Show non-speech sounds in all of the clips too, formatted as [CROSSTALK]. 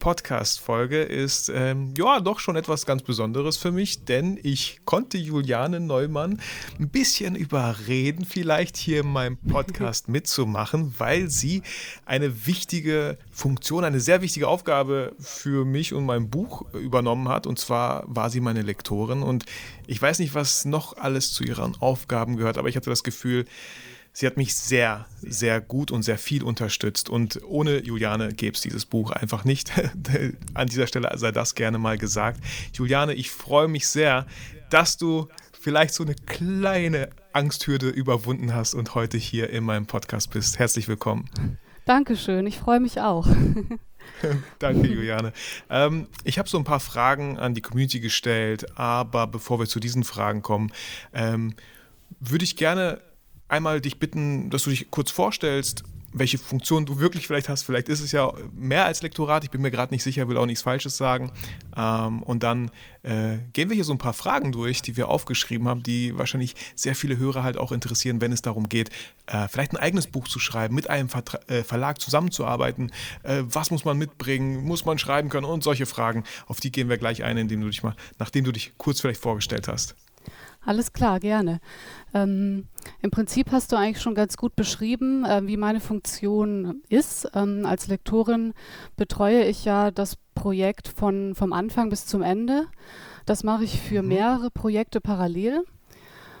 Podcast-Folge ist ähm, ja doch schon etwas ganz Besonderes für mich, denn ich konnte Juliane Neumann ein bisschen überreden, vielleicht hier in meinem Podcast [LAUGHS] mitzumachen, weil sie eine wichtige Funktion, eine sehr wichtige Aufgabe für mich und mein Buch übernommen hat. Und zwar war sie meine Lektorin. Und ich weiß nicht, was noch alles zu ihren Aufgaben gehört, aber ich hatte das Gefühl, Sie hat mich sehr, sehr gut und sehr viel unterstützt. Und ohne Juliane gäbe es dieses Buch einfach nicht. [LAUGHS] An dieser Stelle sei das gerne mal gesagt. Juliane, ich freue mich sehr, dass du vielleicht so eine kleine Angsthürde überwunden hast und heute hier in meinem Podcast bist. Herzlich willkommen. Dankeschön, ich freue mich auch. [LAUGHS] Danke, Juliane. Ähm, ich habe so ein paar Fragen an die Community gestellt, aber bevor wir zu diesen Fragen kommen, ähm, würde ich gerne einmal dich bitten, dass du dich kurz vorstellst, welche Funktion du wirklich vielleicht hast. Vielleicht ist es ja mehr als Lektorat, ich bin mir gerade nicht sicher, will auch nichts Falsches sagen. Ähm, und dann äh, gehen wir hier so ein paar Fragen durch, die wir aufgeschrieben haben, die wahrscheinlich sehr viele Hörer halt auch interessieren, wenn es darum geht, äh, vielleicht ein eigenes Buch zu schreiben, mit einem Vertra äh, Verlag zusammenzuarbeiten. Äh, was muss man mitbringen? Muss man schreiben können? Und solche Fragen, auf die gehen wir gleich ein, indem du dich mal, nachdem du dich kurz vielleicht vorgestellt hast. Alles klar, gerne. Ähm, Im Prinzip hast du eigentlich schon ganz gut beschrieben, äh, wie meine Funktion ist. Ähm, als Lektorin betreue ich ja das Projekt von, vom Anfang bis zum Ende. Das mache ich für mhm. mehrere Projekte parallel.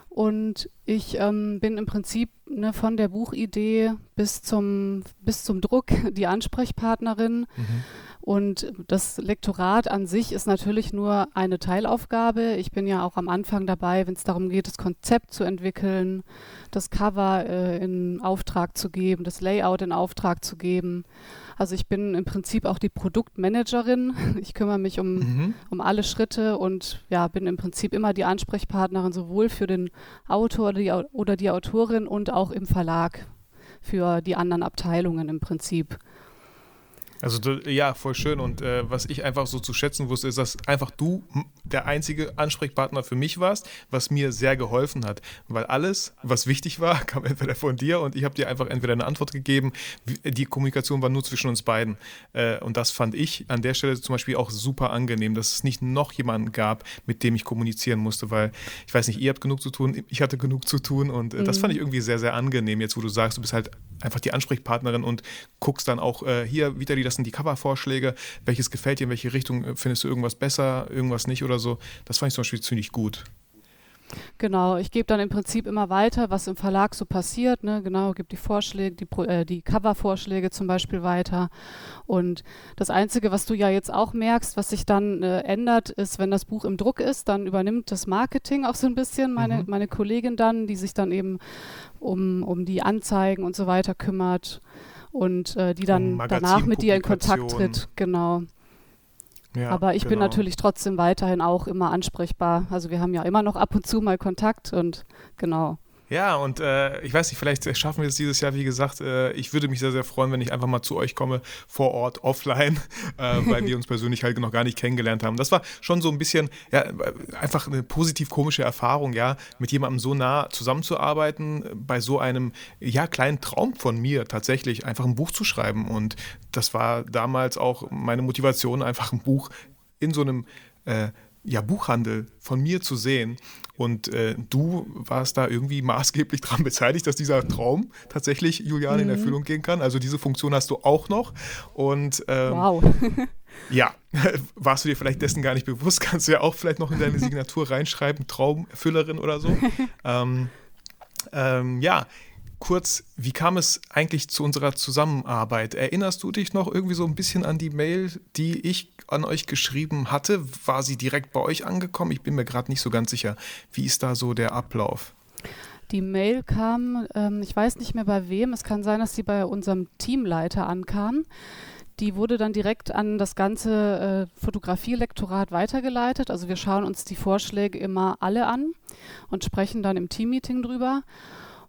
Und ich ähm, bin im Prinzip ne, von der Buchidee bis zum, bis zum Druck die Ansprechpartnerin. Mhm. Und das Lektorat an sich ist natürlich nur eine Teilaufgabe. Ich bin ja auch am Anfang dabei, wenn es darum geht, das Konzept zu entwickeln, das Cover äh, in Auftrag zu geben, das Layout in Auftrag zu geben. Also ich bin im Prinzip auch die Produktmanagerin. [LAUGHS] Ich kümmere mich um, mhm. um alle Schritte und ja, bin im Prinzip immer die Ansprechpartnerin sowohl für den Autor oder die, oder die Autorin und auch im Verlag für die anderen Abteilungen im Prinzip. Also ja, voll schön. Und äh, was ich einfach so zu schätzen wusste, ist, dass einfach du der einzige Ansprechpartner für mich warst, was mir sehr geholfen hat. Weil alles, was wichtig war, [LAUGHS] kam entweder von dir und ich habe dir einfach entweder eine Antwort gegeben. Die Kommunikation war nur zwischen uns beiden. Äh, und das fand ich an der Stelle zum Beispiel auch super angenehm, dass es nicht noch jemanden gab, mit dem ich kommunizieren musste, weil ich weiß nicht, ihr habt genug zu tun, ich hatte genug zu tun und äh, mhm. das fand ich irgendwie sehr, sehr angenehm, jetzt wo du sagst, du bist halt einfach die Ansprechpartnerin und guckst dann auch äh, hier wieder die das sind die Covervorschläge, welches gefällt dir, in welche Richtung äh, findest du irgendwas besser, irgendwas nicht oder so. Das fand ich zum Beispiel ziemlich gut. Genau, ich gebe dann im Prinzip immer weiter, was im Verlag so passiert. Ne? Genau, gebe die Vorschläge, die, äh, die Covervorschläge zum Beispiel weiter. Und das Einzige, was du ja jetzt auch merkst, was sich dann äh, ändert, ist, wenn das Buch im Druck ist, dann übernimmt das Marketing auch so ein bisschen, meine, mhm. meine Kollegin dann, die sich dann eben um, um die Anzeigen und so weiter kümmert und äh, die dann danach mit dir in Kontakt tritt. Genau. Ja, Aber ich genau. bin natürlich trotzdem weiterhin auch immer ansprechbar. Also wir haben ja immer noch ab und zu mal Kontakt und genau. Ja, und äh, ich weiß nicht, vielleicht schaffen wir es dieses Jahr, wie gesagt. Äh, ich würde mich sehr, sehr freuen, wenn ich einfach mal zu euch komme, vor Ort, offline, [LAUGHS] äh, weil wir [LAUGHS] uns persönlich halt noch gar nicht kennengelernt haben. Das war schon so ein bisschen, ja, einfach eine positiv komische Erfahrung, ja, mit jemandem so nah zusammenzuarbeiten, bei so einem, ja, kleinen Traum von mir tatsächlich, einfach ein Buch zu schreiben. Und das war damals auch meine Motivation, einfach ein Buch in so einem äh, ja, Buchhandel von mir zu sehen. Und äh, du warst da irgendwie maßgeblich daran beteiligt, dass dieser Traum tatsächlich, Juliane, mhm. in Erfüllung gehen kann. Also diese Funktion hast du auch noch. Und ähm, wow. [LAUGHS] ja, [LAUGHS] warst du dir vielleicht dessen gar nicht bewusst? [LAUGHS] Kannst du ja auch vielleicht noch in deine Signatur reinschreiben, Traumerfüllerin oder so. ähm, ähm, ja, kurz, wie kam es eigentlich zu unserer Zusammenarbeit? Erinnerst du dich noch irgendwie so ein bisschen an die Mail, die ich an euch geschrieben hatte? War sie direkt bei euch angekommen? Ich bin mir gerade nicht so ganz sicher. Wie ist da so der Ablauf? Die Mail kam, ähm, ich weiß nicht mehr bei wem, es kann sein, dass sie bei unserem Teamleiter ankam. Die wurde dann direkt an das ganze äh, Fotografielektorat weitergeleitet. Also wir schauen uns die Vorschläge immer alle an und sprechen dann im Teammeeting drüber.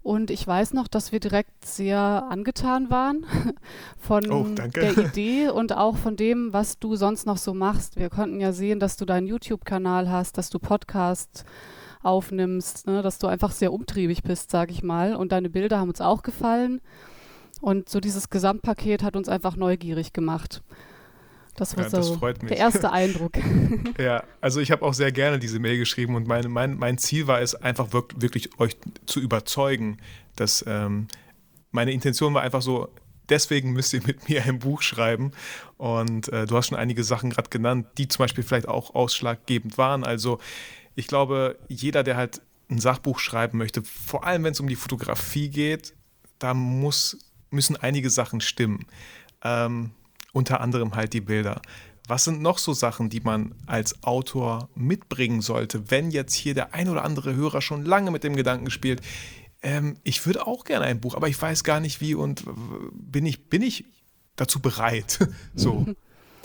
Und ich weiß noch, dass wir direkt sehr angetan waren [LAUGHS] von oh, der Idee und auch von dem, was du sonst noch so machst. Wir konnten ja sehen, dass du deinen YouTube-Kanal hast, dass du Podcast aufnimmst, ne? dass du einfach sehr umtriebig bist, sag ich mal. Und deine Bilder haben uns auch gefallen. Und so dieses Gesamtpaket hat uns einfach neugierig gemacht. Das war ja, so das der erste Eindruck. [LAUGHS] ja, also ich habe auch sehr gerne diese Mail geschrieben und mein, mein, mein Ziel war es, einfach wirklich euch zu überzeugen, dass ähm, meine Intention war einfach so, deswegen müsst ihr mit [LAUGHS] mir ein Buch schreiben. Und äh, du hast schon einige Sachen gerade genannt, die zum Beispiel vielleicht auch ausschlaggebend waren. Also ich glaube, jeder, der halt ein Sachbuch schreiben möchte, vor allem wenn es um die Fotografie geht, da muss, müssen einige Sachen stimmen. Ähm, unter anderem halt die Bilder. Was sind noch so Sachen, die man als Autor mitbringen sollte, wenn jetzt hier der ein oder andere Hörer schon lange mit dem Gedanken spielt, ähm, ich würde auch gerne ein Buch, aber ich weiß gar nicht wie und bin ich, bin ich dazu bereit? [LAUGHS] so.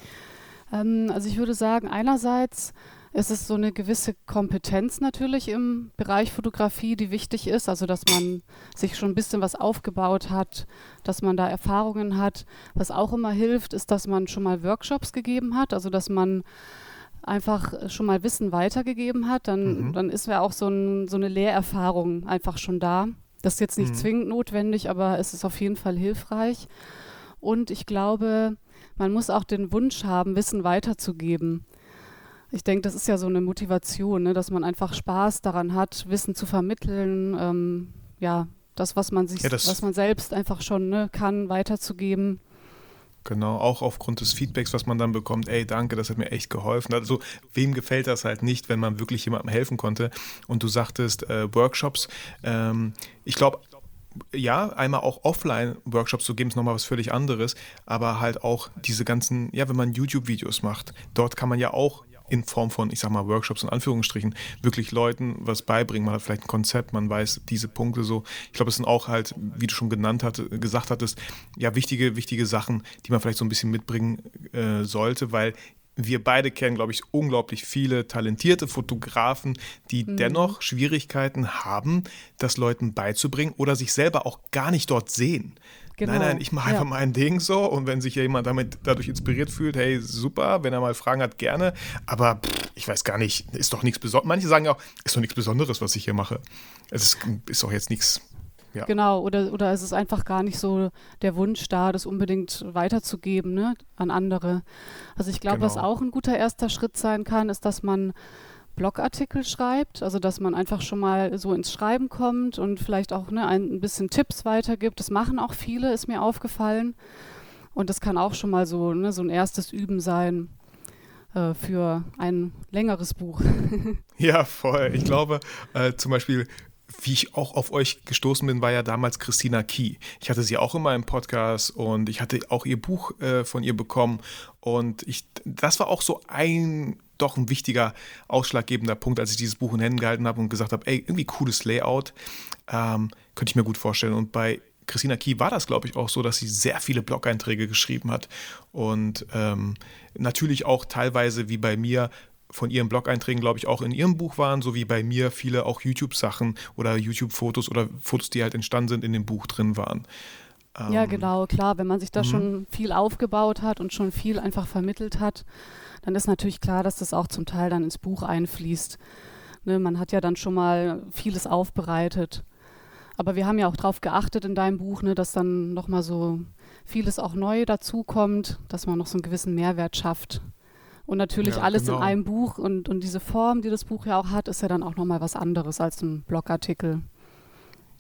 [LAUGHS] ähm, also ich würde sagen, einerseits es ist so eine gewisse Kompetenz natürlich im Bereich Fotografie, die wichtig ist. Also, dass man sich schon ein bisschen was aufgebaut hat, dass man da Erfahrungen hat. Was auch immer hilft, ist, dass man schon mal Workshops gegeben hat. Also, dass man einfach schon mal Wissen weitergegeben hat. Dann, mhm. dann ist ja auch so, ein, so, eine Lehrerfahrung einfach schon da. Das ist jetzt nicht mhm. zwingend notwendig, aber es ist auf jeden Fall hilfreich. Und ich glaube, man muss auch den Wunsch haben, Wissen weiterzugeben. Ich denke, das ist ja so eine Motivation, ne, dass man einfach Spaß daran hat, Wissen zu vermitteln, ähm, ja, das, was man sich, ja, was man selbst einfach schon ne, kann, weiterzugeben. Genau, auch aufgrund des Feedbacks, was man dann bekommt, ey, danke, das hat mir echt geholfen. Also, wem gefällt das halt nicht, wenn man wirklich jemandem helfen konnte? Und du sagtest, äh, Workshops, ähm, ich glaube, ja, einmal auch Offline-Workshops zu geben, ist nochmal was völlig anderes, aber halt auch diese ganzen, ja, wenn man YouTube-Videos macht, dort kann man ja auch in Form von, ich sag mal, Workshops und Anführungsstrichen, wirklich Leuten was beibringen. Man hat vielleicht ein Konzept, man weiß diese Punkte so. Ich glaube, es sind auch halt, wie du schon genannt hatte, gesagt hattest, ja, wichtige, wichtige Sachen, die man vielleicht so ein bisschen mitbringen äh, sollte, weil wir beide kennen, glaube ich, unglaublich viele talentierte Fotografen, die mhm. dennoch Schwierigkeiten haben, das Leuten beizubringen oder sich selber auch gar nicht dort sehen. Genau. Nein, nein, ich mache einfach ja. mein Ding so und wenn sich jemand damit dadurch inspiriert fühlt, hey, super, wenn er mal Fragen hat, gerne. Aber pff, ich weiß gar nicht, ist doch nichts Besonderes. Manche sagen auch, ist doch nichts Besonderes, was ich hier mache. Es ist, ist doch jetzt nichts. Ja. Genau, oder, oder es ist einfach gar nicht so der Wunsch da, das unbedingt weiterzugeben ne, an andere. Also ich glaube, genau. was auch ein guter erster Schritt sein kann, ist, dass man Blogartikel schreibt, also dass man einfach schon mal so ins Schreiben kommt und vielleicht auch ne, ein bisschen Tipps weitergibt. Das machen auch viele, ist mir aufgefallen. Und das kann auch schon mal so, ne, so ein erstes Üben sein äh, für ein längeres Buch. [LAUGHS] ja, voll. Ich glaube, äh, zum Beispiel wie ich auch auf euch gestoßen bin, war ja damals Christina Key. Ich hatte sie auch in meinem Podcast und ich hatte auch ihr Buch äh, von ihr bekommen. Und ich, das war auch so ein doch ein wichtiger, ausschlaggebender Punkt, als ich dieses Buch in Händen gehalten habe und gesagt habe, ey, irgendwie cooles Layout, ähm, könnte ich mir gut vorstellen. Und bei Christina Key war das, glaube ich, auch so, dass sie sehr viele Blog-Einträge geschrieben hat und ähm, natürlich auch teilweise wie bei mir von ihren Blog-Einträgen, glaube ich, auch in ihrem Buch waren, so wie bei mir viele auch YouTube-Sachen oder YouTube-Fotos oder Fotos, die halt entstanden sind, in dem Buch drin waren. Ja, ähm, genau, klar. Wenn man sich da mhm. schon viel aufgebaut hat und schon viel einfach vermittelt hat, dann ist natürlich klar, dass das auch zum Teil dann ins Buch einfließt. Ne, man hat ja dann schon mal vieles aufbereitet. Aber wir haben ja auch darauf geachtet in deinem Buch, ne, dass dann nochmal so vieles auch neu dazukommt, dass man noch so einen gewissen Mehrwert schafft. Und natürlich ja, alles genau. in einem Buch und, und diese Form, die das Buch ja auch hat, ist ja dann auch nochmal was anderes als ein Blogartikel.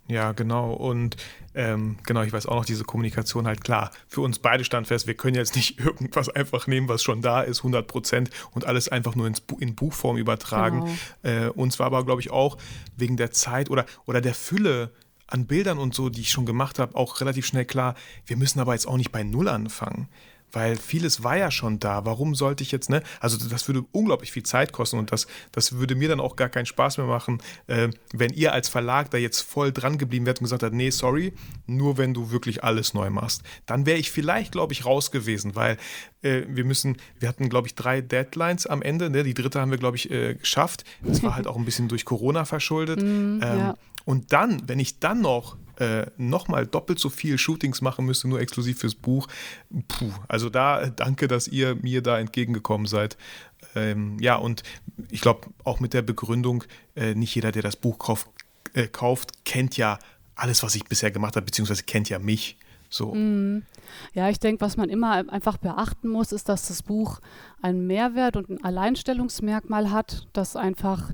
Ja, genau. Und ähm, genau, ich weiß auch noch, diese Kommunikation halt klar. Für uns beide stand fest, wir können jetzt nicht [LAUGHS] irgendwas einfach nehmen, was schon da ist, 100 Prozent, und alles einfach nur ins, in Buchform übertragen. Genau. Äh, uns war aber, glaube ich, auch wegen der Zeit oder, oder der Fülle an Bildern und so, die ich schon gemacht habe, auch relativ schnell klar, wir müssen aber jetzt auch nicht bei Null anfangen. Weil vieles war ja schon da. Warum sollte ich jetzt, ne? Also das würde unglaublich viel Zeit kosten und das, das würde mir dann auch gar keinen Spaß mehr machen, äh, wenn ihr als Verlag da jetzt voll dran geblieben wärt und gesagt habt, nee, sorry, nur wenn du wirklich alles neu machst. Dann wäre ich vielleicht, glaube ich, raus gewesen, weil äh, wir müssen, wir hatten, glaube ich, drei Deadlines am Ende. Ne? Die dritte haben wir, glaube ich, äh, geschafft. Das war halt auch ein bisschen durch Corona verschuldet. [LAUGHS] Mm, ähm, ja. Und dann, wenn ich dann noch äh, nochmal doppelt so viel Shootings machen müsste, nur exklusiv fürs Buch. Puh, also da danke, dass ihr mir da entgegengekommen seid. Ähm, ja, und ich glaube auch mit der Begründung, äh, nicht jeder, der das Buch kauf, äh, kauft, kennt ja alles, was ich bisher gemacht habe, beziehungsweise kennt ja mich. So. Mm. Ja, ich denke, was man immer einfach beachten muss, ist, dass das Buch einen Mehrwert und ein Alleinstellungsmerkmal hat, das einfach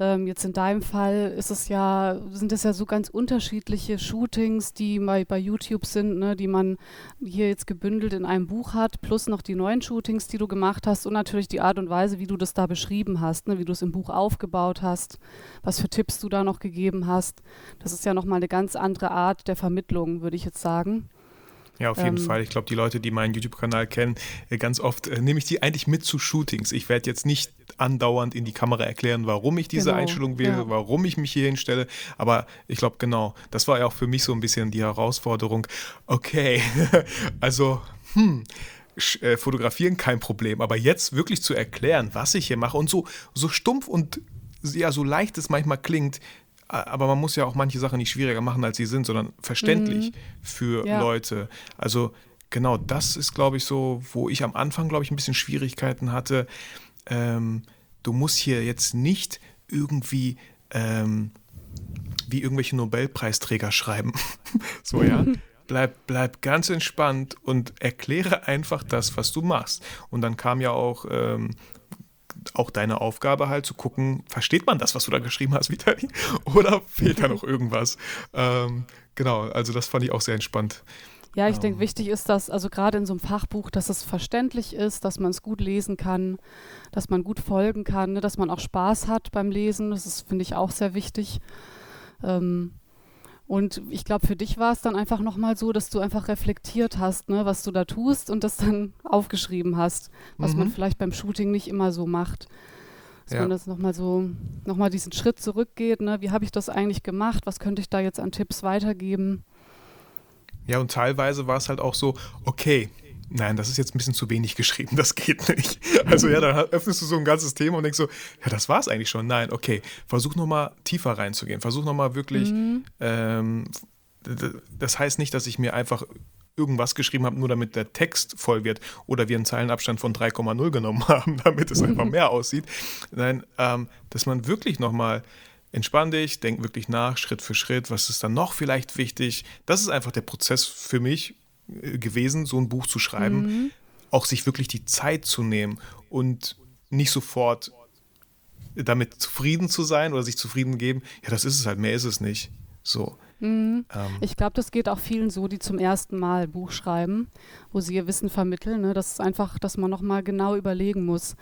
ähm, jetzt in deinem Fall ist es ja, sind es ja so ganz unterschiedliche Shootings, die bei, bei YouTube sind, ne, die man hier jetzt gebündelt in einem Buch hat, plus noch die neuen Shootings, die du gemacht hast und natürlich die Art und Weise, wie du das da beschrieben hast, ne, wie du es im Buch aufgebaut hast, was für Tipps du da noch gegeben hast. Das ist ja nochmal eine ganz andere Art der Vermittlung, würde ich jetzt sagen. Ja, auf jeden ähm, Fall. Ich glaube, die Leute, die meinen YouTube-Kanal kennen, äh, ganz oft äh, nehme ich die eigentlich mit zu Shootings. Ich werde jetzt nicht andauernd in die Kamera erklären, warum ich diese genau, Einstellung wähle, ja. warum ich mich hier hinstelle. Aber ich glaube, genau, das war ja auch für mich so ein bisschen die Herausforderung. Okay, [LAUGHS] also, hm, äh, fotografieren kein Problem, aber jetzt wirklich zu erklären, was ich hier mache und so, so stumpf und ja, so leicht es manchmal klingt, aber man muss ja auch manche Sachen nicht schwieriger machen, als sie sind, sondern verständlich mhm. für ja. Leute. Also genau, das ist, glaube ich, so, wo ich am Anfang, glaube ich, ein bisschen Schwierigkeiten hatte. Ähm, du musst hier jetzt nicht irgendwie ähm, wie irgendwelche Nobelpreisträger schreiben. [LAUGHS] so, ja. [LAUGHS] Bleib, bleib ganz entspannt und erkläre einfach das, was du machst. Und dann kam ja auch ähm, auch deine Aufgabe halt zu gucken, versteht man das, was du da geschrieben hast, Vitali? [LAUGHS] Oder fehlt da noch irgendwas? Ähm, genau, also das fand ich auch sehr entspannt. Ja, ich ähm. denke, wichtig ist, dass, also gerade in so einem Fachbuch, dass es verständlich ist, dass man es gut lesen kann, dass man gut folgen kann, ne, dass man auch Spaß hat beim Lesen. Das ist, finde ich, auch sehr wichtig. Ähm, und ich glaube, für dich war es dann einfach nochmal so, dass du einfach reflektiert hast, ne, was du da tust und das dann [LAUGHS] aufgeschrieben hast, was mhm. man vielleicht beim Shooting nicht immer so macht. Dass ja. man das nochmal so, nochmal diesen Schritt zurückgeht, ne? Wie habe ich das eigentlich gemacht? Was könnte ich da jetzt an Tipps weitergeben? Ja, und teilweise war es halt auch so, okay, nein, das ist jetzt ein bisschen zu wenig geschrieben, das geht nicht. Also ja, dann öffnest du so ein ganzes Thema und denkst so, ja, das war es eigentlich schon. Nein, okay, versuch nochmal tiefer reinzugehen. Versuch nochmal wirklich, mhm. ähm, das heißt nicht, dass ich mir einfach irgendwas geschrieben habe, nur damit der Text voll wird oder wir einen Zeilenabstand von 3,0 genommen [LAUGHS] haben, damit es einfach [LAUGHS] mehr aussieht. Nein, ähm, dass man wirklich nochmal entspann dich, denk wirklich nach, Schritt für Schritt, was ist dann noch vielleicht wichtig. Das ist einfach der Prozess für mich, gewesen, so ein Buch zu schreiben, mhm. auch sich wirklich die Zeit zu nehmen und nicht sofort damit zufrieden zu sein oder sich zufrieden geben, ja, das ist es halt, mehr ist es nicht. So. Mhm. Ähm. Ich glaube, das geht auch vielen so, die zum ersten Mal Buch schreiben, wo sie ihr Wissen vermitteln. Ne? Das ist einfach, dass man nochmal genau überlegen muss,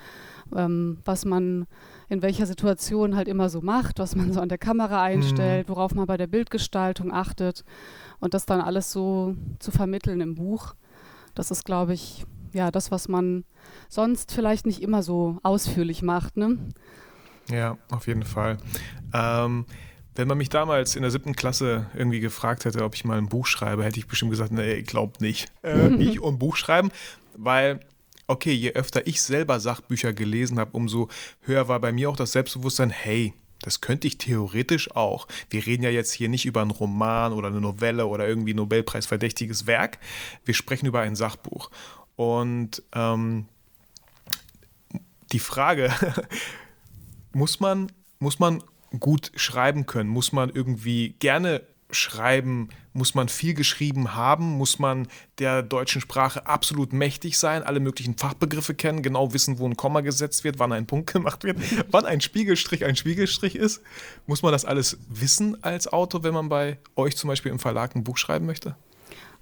ähm, was man in welcher Situation halt immer so macht, was man so an der Kamera einstellt, mhm. worauf man bei der Bildgestaltung achtet und das dann alles so zu vermitteln im Buch. Das ist, glaube ich, ja, das, was man sonst vielleicht nicht immer so ausführlich macht. Ne? Ja, auf jeden Fall. Ähm, wenn man mich damals in der siebten Klasse irgendwie gefragt hätte, ob ich mal ein Buch schreibe, hätte ich bestimmt gesagt, nee, ich glaube nicht. Äh, [LAUGHS] ich und Buch schreiben, weil, okay, je öfter ich selber Sachbücher gelesen habe, umso höher war bei mir auch das Selbstbewusstsein, hey, das könnte ich theoretisch auch. Wir reden ja jetzt hier nicht über einen Roman oder eine Novelle oder irgendwie Nobelpreisverdächtiges Werk. Wir sprechen über ein Sachbuch. Und ähm, die Frage, [LAUGHS] muss man, muss man gut schreiben können? Muss man irgendwie gerne schreiben? Muss man viel geschrieben haben? Muss man der deutschen Sprache absolut mächtig sein, alle möglichen Fachbegriffe kennen, genau wissen, wo ein Komma gesetzt wird, wann ein Punkt [LAUGHS] gemacht wird, wann ein Spiegelstrich ein Spiegelstrich ist? Muss man das alles wissen als Autor, wenn man bei euch zum Beispiel im Verlag ein Buch schreiben möchte?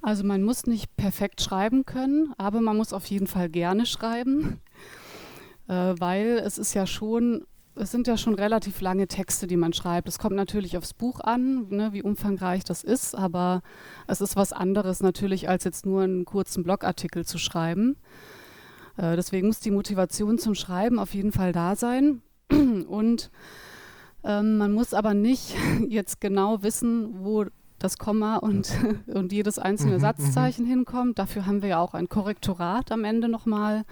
Also man muss nicht perfekt schreiben können, aber man muss auf jeden Fall gerne schreiben, [LAUGHS] äh, weil es ist ja schon es sind ja schon relativ lange Texte, die man schreibt. Es kommt natürlich aufs Buch an, ne, wie umfangreich das ist, aber es ist was anderes natürlich, als jetzt nur einen kurzen Blogartikel zu schreiben. Äh, deswegen muss die Motivation zum Schreiben auf jeden Fall da sein. [CLEARS THROAT] Und ähm, man muss aber nicht [LAUGHS] jetzt genau wissen, wo das Komma und, [LAUGHS] und jedes einzelne mhm, Satzzeichen mhm. hinkommt. Dafür haben wir ja auch ein Korrektorat am Ende nochmal.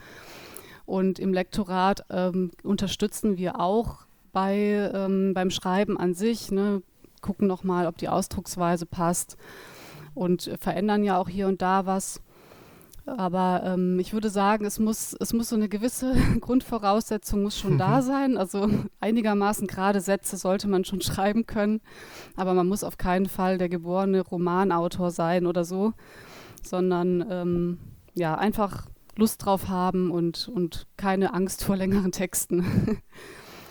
Und im Lektorat ähm, unterstützen wir auch bei, ähm, beim Schreiben an sich, ne, gucken nochmal, ob die Ausdrucksweise passt und verändern ja auch hier und da was. Aber ähm, ich würde sagen, es muss, es muss so eine gewisse [LAUGHS] Grundvoraussetzung muss schon da sein. Also einigermaßen gerade Sätze sollte man schon [LAUGHS] schreiben können. Aber man muss auf keinen Fall der geborene Romanautor sein oder so, sondern ähm, ja, einfach Lust drauf haben und, und keine Angst vor längeren Texten.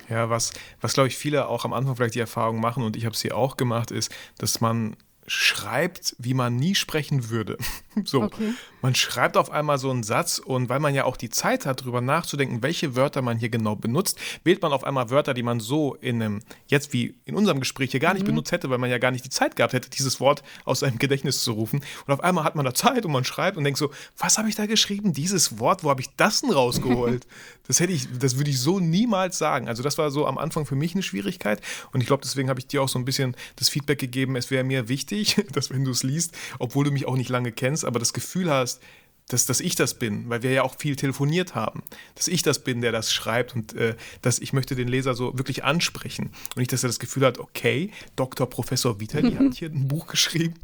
Ja, was, was glaube ich viele auch am Anfang vielleicht die Erfahrung machen und ich habe sie auch gemacht, ist, dass man schreibt, wie man nie sprechen würde. [LAUGHS] So, okay. man schreibt auf einmal so einen Satz und weil man ja auch die Zeit hat, darüber nachzudenken, welche Wörter man hier genau benutzt, wählt man auf einmal Wörter, die man so in einem, jetzt wie in unserem Gespräch hier gar nicht mhm. benutzt hätte, weil man ja gar nicht die Zeit gehabt hätte, dieses Wort aus seinem Gedächtnis zu rufen. Und auf einmal hat man da Zeit und man schreibt und denkt so, was habe ich da geschrieben? Dieses Wort, wo habe ich das denn rausgeholt? [LAUGHS] das hätte ich, das würde ich so niemals sagen. Also das war so am Anfang für mich eine Schwierigkeit und ich glaube, deswegen habe ich dir auch so ein bisschen das Feedback gegeben, es wäre mir wichtig, [LAUGHS] dass wenn du es liest, obwohl du mich auch nicht lange kennst, kennst, aber das Gefühl hast, dass, dass ich das bin, weil wir ja auch viel telefoniert haben, dass ich das bin, der das schreibt und äh, dass ich möchte den Leser so wirklich ansprechen und nicht, dass er das Gefühl hat, okay, Dr. Professor Vitali hat [LAUGHS] hier ein Buch geschrieben.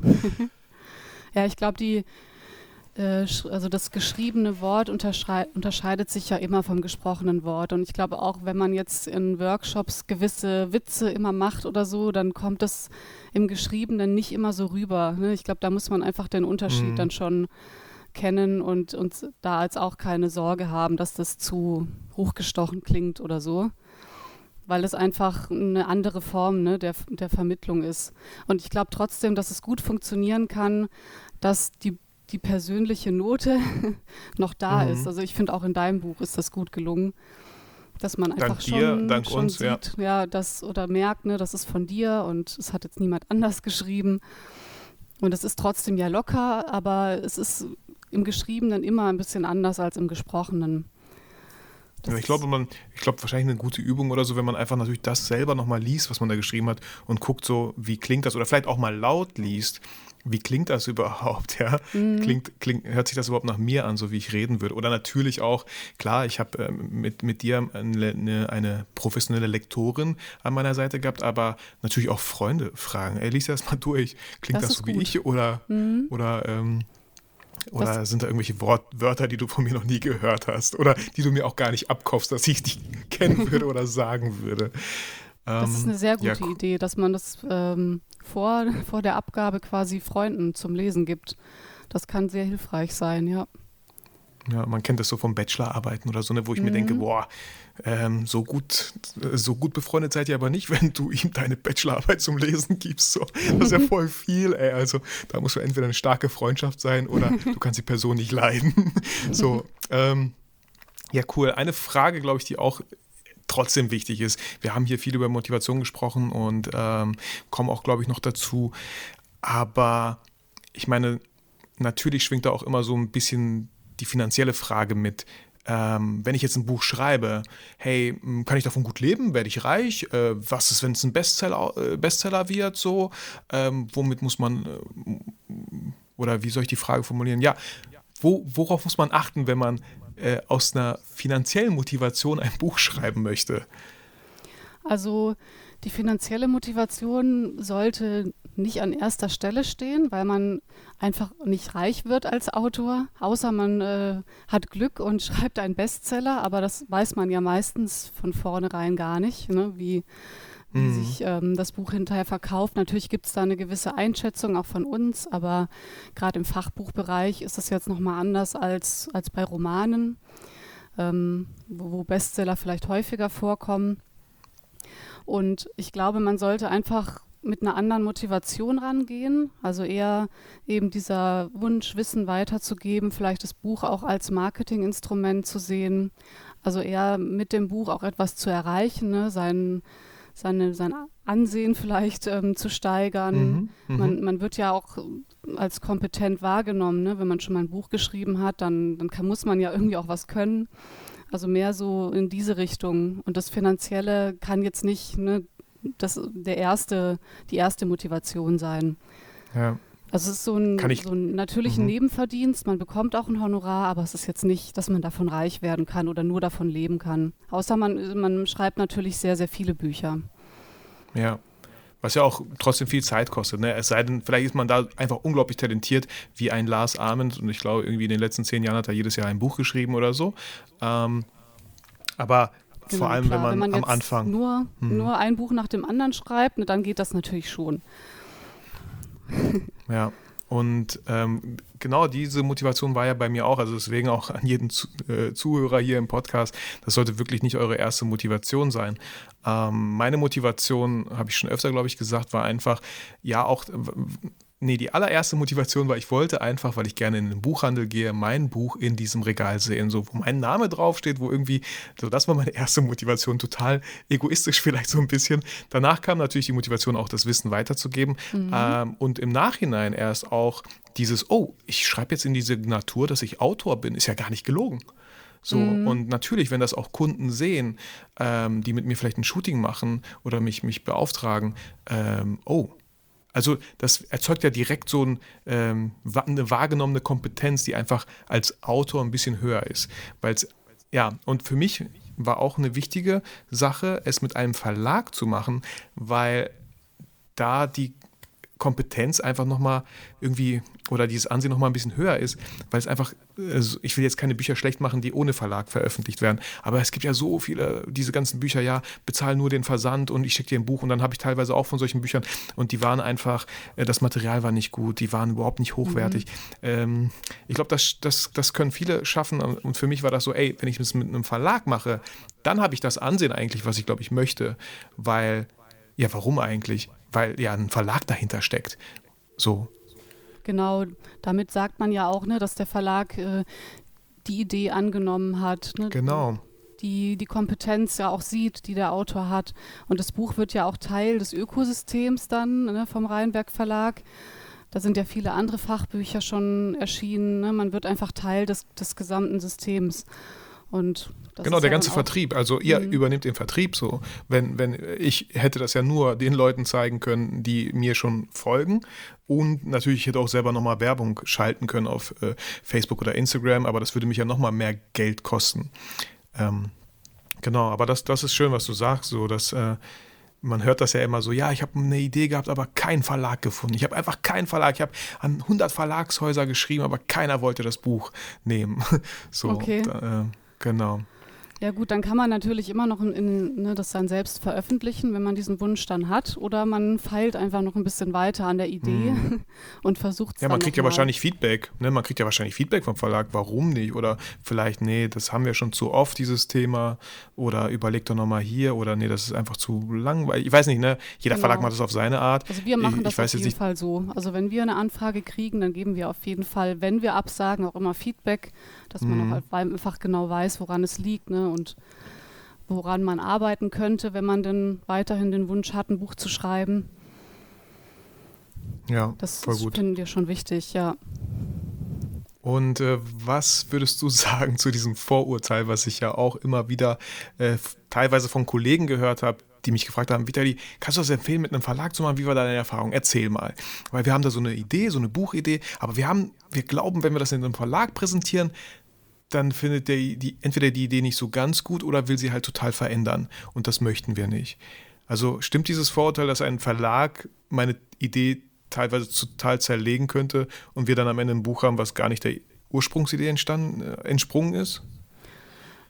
Ja, ich glaube, die, also das geschriebene Wort unterscheidet sich ja immer vom gesprochenen Wort. Und ich glaube auch, wenn man jetzt in Workshops gewisse Witze immer macht oder so, dann kommt das im Geschriebenen nicht immer so rüber. Ne? Ich glaube, da muss man einfach den Unterschied mhm. dann schon kennen und, und da jetzt auch keine Sorge haben, dass das zu hochgestochen klingt oder so. Weil es einfach eine andere Form ne, der, der Vermittlung ist. Und ich glaube trotzdem, dass es gut funktionieren kann, dass die die persönliche Note [LAUGHS] noch da mhm. ist. Also ich finde auch in deinem Buch ist das gut gelungen, dass man einfach dank schon, dir, dank schon uns, sieht, ja. ja, das oder merkt, ne, das ist von dir und es hat jetzt niemand anders geschrieben. Und es ist trotzdem ja locker, aber es ist im Geschriebenen immer ein bisschen anders als im Gesprochenen. Ja, ich glaube, man, ich glaube, wahrscheinlich eine gute Übung oder so, wenn man einfach natürlich das selber nochmal liest, was man da geschrieben hat und guckt so, wie klingt das oder vielleicht auch mal laut liest wie klingt das [LAUGHS] überhaupt? Ja? Mhm. Klingt, klingt, hört sich das überhaupt nach mir an, so wie ich reden würde? Oder natürlich auch, klar, ich habe äh, mit, mit dir eine, eine, professionelle Lektorin an meiner Seite gehabt, aber natürlich auch Freunde fragen. Ey, lies das mal durch. Klingt das, das so gut. wie ich? Oder, mhm. oder ähm, oder das sind da irgendwelche Wort, Wörter, die du von mir noch nie gehört hast? Oder die du mir auch gar nicht abkaufst, dass ich die [LAUGHS] kennen würde oder sagen würde? Das ist ähm, eine sehr gute ja, Idee, dass man das ähm, vor, vor der Abgabe quasi Freunden zum Lesen gibt. Das kann sehr hilfreich sein, ja. Ja, man kennt das so vom Bachelorarbeiten oder so, ne, wo ich mhm. mir denke, mhm. boah, ähm, so gut, so gut befreundet seid ihr aber nicht, [LAUGHS] wenn du ihm deine Bachelorarbeit zum Lesen gibst. So. Das ist ja [LAUGHS] voll viel, ey. Also da muss entweder eine starke Freundschaft sein oder [LAUGHS] du kannst die Person nicht leiden. so, ähm, ja, cool. Eine Frage, glaube ich, die auch trotzdem wichtig ist. Wir haben hier viel über Motivation gesprochen und ähm, kommen auch, glaube ich, noch dazu. Aber ich meine, natürlich schwingt da auch immer so ein bisschen die finanzielle Frage mit. Ähm, wenn ich jetzt ein Buch schreibe, hey, kann ich davon gut leben? Werde ich reich? Äh, was ist, wenn es ein Bestseller, äh, Bestseller wird? So, ähm, womit muss man äh, oder wie soll ich die Frage formulieren? Ja, wo, worauf muss man achten, wenn man äh, aus einer finanziellen Motivation ein Buch schreiben möchte? Also die finanzielle Motivation sollte nicht an erster Stelle stehen, weil man einfach nicht reich wird als Autor, außer man äh, hat Glück und [LAUGHS] schreibt einen Bestseller, aber das weiß man ja meistens von vornherein gar nicht, ne? wie wie mhm. sich ähm, das Buch hinterher verkauft. Natürlich gibt es da eine gewisse Einschätzung auch von uns, aber gerade im Fachbuchbereich ist das jetzt nochmal anders als, als bei Romanen, ähm, wo, wo Bestseller vielleicht häufiger vorkommen. Und ich glaube, man sollte einfach mit einer anderen Motivation rangehen. Also eher eben dieser Wunsch, Wissen weiterzugeben, vielleicht das Buch auch als Marketinginstrument zu sehen. Also eher mit dem Buch auch etwas zu erreichen, ne? sein, seine, sein Ansehen vielleicht ähm, zu steigern. Mhm, mhm. man, man wird ja auch als kompetent wahrgenommen. Ne? Wenn man schon mal ein Buch geschrieben hat, dann, dann kann, muss man ja irgendwie auch was können. Also mehr so in diese Richtung. Und das Finanzielle kann jetzt nicht ne, das, der erste, die erste Motivation sein. Ja. Also es ist so ein, so ein natürlichen Mhm. Nebenverdienst. Man bekommt auch ein Honorar, aber es ist jetzt nicht, dass man davon reich werden kann oder nur davon leben kann. Außer man, man schreibt natürlich sehr, sehr viele Bücher. Ja. Was ja auch trotzdem viel Zeit kostet. Ne? Es sei denn, vielleicht ist man da einfach unglaublich talentiert, wie ein Lars Ament. Und ich glaube, irgendwie in den letzten zehn Jahren hat er jedes Jahr ein Buch geschrieben oder so. Ähm, aber Genau, vor allem, klar, wenn man, am jetzt Anfang. Nur, Mhm. nur ein Buch nach dem anderen schreibt, ne, dann geht das natürlich schon. Ja. Und ähm, genau diese Motivation war ja bei mir auch. Also deswegen auch an jeden Zu äh, Zuhörer hier im Podcast, das sollte wirklich nicht eure erste Motivation sein. Ähm, meine Motivation, habe ich schon öfter, glaube ich, gesagt, war einfach, ja, auch. Nee, die allererste Motivation war, ich wollte einfach, weil ich gerne in den Buchhandel gehe, mein Buch in diesem Regal sehen, so wo mein Name draufsteht, wo irgendwie, so das war meine erste Motivation, total egoistisch vielleicht so ein bisschen. Danach kam natürlich die Motivation, auch das Wissen weiterzugeben ähm, und im Nachhinein erst auch dieses, oh, ich schreibe jetzt in die Signatur, dass ich Autor bin, ist ja gar nicht gelogen. So, und natürlich, wenn das auch Kunden sehen, ähm, die mit mir vielleicht ein Shooting machen oder mich, mich beauftragen, ähm, oh, also das erzeugt ja direkt so ein, ähm, eine wahrgenommene Kompetenz, die einfach als Autor ein bisschen höher ist. Weil es, ja, und für mich war auch eine wichtige Sache, es mit einem Verlag zu machen, weil da die Kompetenz einfach nochmal irgendwie oder dieses Ansehen nochmal ein bisschen höher ist, weil es einfach, äh, so- ich will jetzt keine Bücher schlecht machen, die ohne Verlag veröffentlicht werden, aber es gibt ja so viele, diese ganzen Bücher, ja, bezahl nur den Versand und ich schicke dir ein Buch und dann habe ich teilweise auch von solchen Büchern und die waren einfach, äh, das Material war nicht gut, die waren überhaupt nicht hochwertig. Ähm, ich glaube, das, das, das können viele schaffen und und für mich war das so, ey, wenn ich das mit einem Verlag mache, dann habe ich das Ansehen eigentlich, was ich glaube ich möchte, weil, ja, warum eigentlich? Weil ja ein Verlag dahinter steckt. So. Genau, damit sagt man ja auch, ne, dass der Verlag äh, die Idee angenommen hat. Ne, Genau. Die, die Kompetenz ja auch sieht, die der Autor hat. Und das Buch wird ja auch Teil des Ökosystems dann ne, vom Rheinberg Verlag. Da sind ja viele andere Fachbücher schon erschienen. Ne? Man wird einfach Teil des, des gesamten Systems. Und das genau, der ja ganze Vertrieb. Also ihr Mhm. übernehmt den Vertrieb so. Wenn, wenn ich hätte das ja nur den Leuten zeigen können, die mir schon folgen. Und natürlich ich hätte auch selber nochmal Werbung schalten können auf äh, Facebook oder Instagram, aber das würde mich ja nochmal mehr Geld kosten. Ähm, genau, aber das, das ist schön, was du sagst, so dass äh, man hört das ja immer so, ja, ich habe eine Idee gehabt, aber keinen Verlag gefunden. Ich habe einfach keinen Verlag. Ich habe an 100 Verlagshäuser geschrieben, aber keiner wollte das Buch nehmen. [LAUGHS] so, Okay. da, äh, genau. Ja gut, dann kann man natürlich immer noch in, in, ne, das dann selbst veröffentlichen, wenn man diesen Wunsch dann hat. Oder man feilt einfach noch ein bisschen weiter an der Idee [LAUGHS] und versucht es. Ja, man kriegt ja mal. wahrscheinlich Feedback. Ne? Man kriegt ja wahrscheinlich Feedback vom Verlag, warum nicht? Oder vielleicht, nee, das haben wir schon zu oft, dieses Thema. Oder überleg doch nochmal hier. Oder nee, das ist einfach zu langweilig. Ich weiß nicht, ne? Jeder Genau. Verlag macht das auf seine Art. Also wir machen ich, das ich weiß auf jeden nicht, Fall so. Also wenn wir eine Anfrage kriegen, dann geben wir auf jeden Fall, wenn wir absagen, auch immer Feedback, dass man Mhm. auch einfach genau weiß, woran es liegt ne? und woran man arbeiten könnte, wenn man denn weiterhin den Wunsch hat, ein Buch zu schreiben. Ja, Das voll gut. finden wir schon wichtig, ja. Und äh, was würdest du [LAUGHS] sagen zu diesem Vorurteil, was ich ja auch immer wieder äh, teilweise von Kollegen gehört habe, die mich gefragt haben, Vitali, kannst du das empfehlen, mit einem Verlag zu machen? Wie war deine Erfahrung? Erzähl mal. Weil wir haben da so eine Idee, so eine Buchidee, aber wir haben, wir glauben, wenn wir das in einem Verlag präsentieren, dann findet der die, entweder die Idee nicht so ganz gut oder will sie halt total verändern. Und das möchten wir nicht. Also stimmt dieses Vorurteil, dass ein Verlag meine Idee teilweise total zerlegen könnte und wir dann am Ende ein Buch haben, was gar nicht der Ursprungsidee entstanden, äh, entsprungen ist?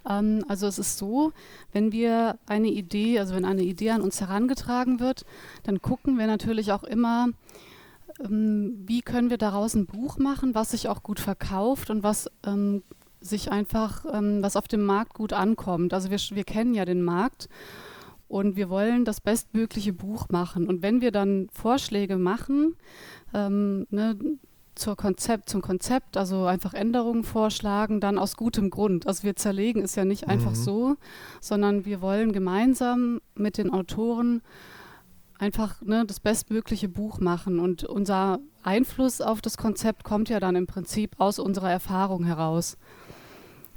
Ähm, also es ist so, wenn wir eine Idee, also wenn eine Idee an uns herangetragen wird, dann gucken wir natürlich auch immer, ähm, wie können wir daraus ein Buch machen, was sich auch gut verkauft und was ähm, sich einfach, ähm, was auf dem Markt gut ankommt. Also wir, wir kennen ja den Markt Und wir wollen das bestmögliche Buch machen. Und wenn wir dann Vorschläge machen, ähm, ne, zur Konzept, zum Konzept, also einfach Änderungen vorschlagen, dann aus gutem Grund. Also wir zerlegen es ja nicht einfach mhm. so, sondern wir wollen gemeinsam mit den Autoren einfach ne, das bestmögliche Buch machen. Und unser Einfluss auf das Konzept kommt ja dann im Prinzip aus unserer Erfahrung heraus.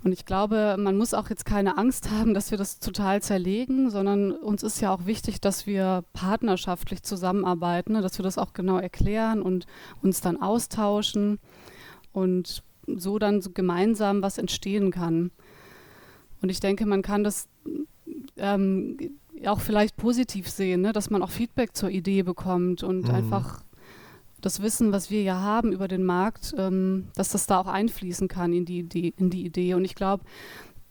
Und ich glaube, man muss auch jetzt keine Angst haben, dass wir das total zerlegen, sondern uns ist ja auch wichtig, dass wir partnerschaftlich zusammenarbeiten, ne? dass wir das auch genau erklären und uns dann austauschen und so dann so gemeinsam was entstehen kann. Und ich denke, man kann das ähm, auch vielleicht positiv sehen, ne? dass man auch Feedback zur Idee bekommt und mhm. einfach das Wissen, was wir ja haben über den Markt, ähm, dass das da auch einfließen kann in die, die, in die Idee. Und ich glaube,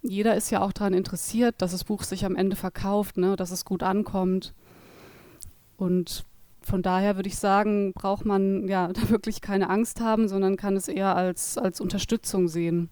jeder ist ja auch daran interessiert, dass das Buch sich am Ende verkauft, ne? dass es gut ankommt. Und von daher würde ich sagen, braucht man ja [LAUGHS] da wirklich keine Angst haben, sondern kann es eher als, als Unterstützung sehen.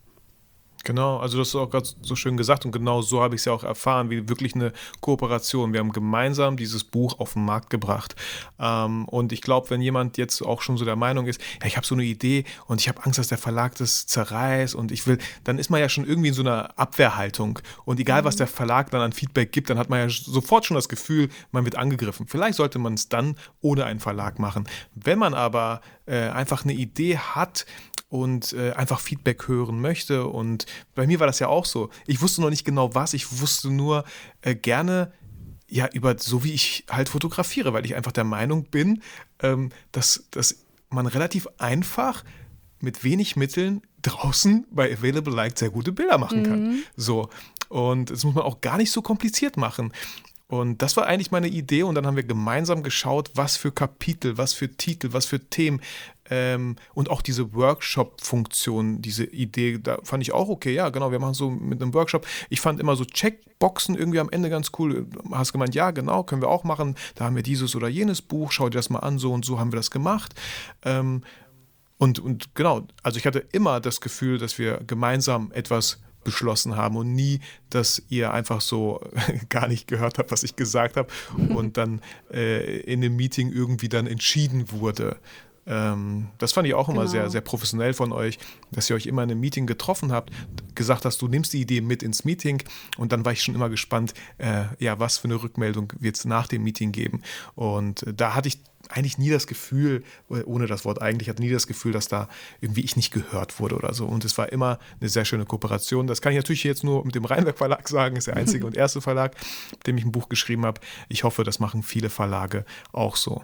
Genau, also das ist auch gerade so schön gesagt und genau so habe ich es ja auch erfahren, wie wirklich eine Kooperation. Wir haben gemeinsam dieses Buch auf den Markt gebracht. Ähm, und ich glaube, wenn jemand jetzt auch schon so der Meinung ist, ja, ich habe so eine Idee und ich habe Angst, dass der Verlag das zerreißt und ich will, dann ist man ja schon irgendwie in so einer Abwehrhaltung. Und egal, was mhm. der Verlag dann an Feedback gibt, dann hat man ja sofort schon das Gefühl, man wird angegriffen. Vielleicht sollte man es dann ohne einen Verlag machen. Wenn man aber äh, einfach eine Idee hat, und äh, einfach Feedback hören möchte. Und bei mir war das ja auch so. Ich wusste noch nicht genau was, ich wusste nur äh, gerne, ja, über so wie ich halt fotografiere, weil ich einfach der Meinung bin, ähm, dass, dass man relativ einfach mit wenig Mitteln draußen bei Available Light sehr gute Bilder machen kann. Mhm. So. Und das muss man auch gar nicht so kompliziert machen. Und das war eigentlich meine Idee und dann haben wir gemeinsam geschaut, was für Kapitel, was für Titel, was für Themen ähm, und auch diese Workshop-Funktion, diese Idee, da fand ich auch okay. Ja, genau, wir machen so mit einem Workshop. Ich fand immer so Checkboxen irgendwie am Ende ganz cool. Du hast gemeint, ja, genau, können wir auch machen. Da haben wir dieses oder jenes Buch, schau dir das mal an, so und so haben wir das gemacht. Ähm, und, und genau, also ich hatte immer das Gefühl, dass wir gemeinsam etwas beschlossen haben und nie, dass ihr einfach so [LAUGHS] gar nicht gehört habt, was ich gesagt habe [LAUGHS] und dann äh, in dem Meeting irgendwie dann entschieden wurde. Ähm, das fand ich auch immer genau. sehr, sehr professionell von euch, dass ihr euch immer in einem Meeting getroffen habt, gesagt hast, du nimmst die Idee mit ins Meeting und dann war ich schon immer gespannt, äh, ja, was für eine Rückmeldung wird es nach dem Meeting geben. Und äh, da hatte ich eigentlich nie das Gefühl, ohne das Wort eigentlich, hatte nie das Gefühl, dass da irgendwie ich nicht gehört wurde oder so. Und es war immer eine sehr schöne Kooperation. Das kann ich natürlich jetzt nur mit dem Rheinberg Verlag [LAUGHS] sagen, ist der einzige und erste Verlag, mit dem ich ein Buch geschrieben habe. Ich hoffe, das machen viele Verlage auch so.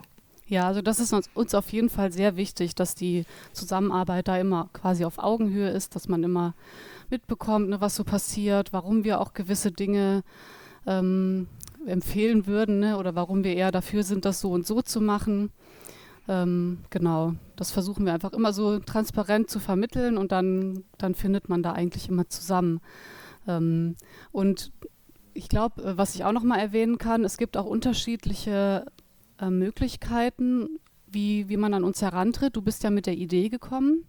Ja, also das ist uns, uns auf jeden Fall sehr wichtig, dass die Zusammenarbeit da immer quasi auf Augenhöhe ist, dass man immer mitbekommt, ne, was so passiert, warum wir auch gewisse Dinge ähm, empfehlen würden ne? oder warum wir eher dafür sind, das so und so zu machen. Ähm, genau, das versuchen wir einfach immer so transparent zu vermitteln und dann, dann findet man da eigentlich immer zusammen. Ähm, und ich glaube, äh, was ich auch noch mal erwähnen kann, es gibt auch unterschiedliche äh, Möglichkeiten, wie, wie man an uns herantritt. Du bist ja mit der Idee gekommen.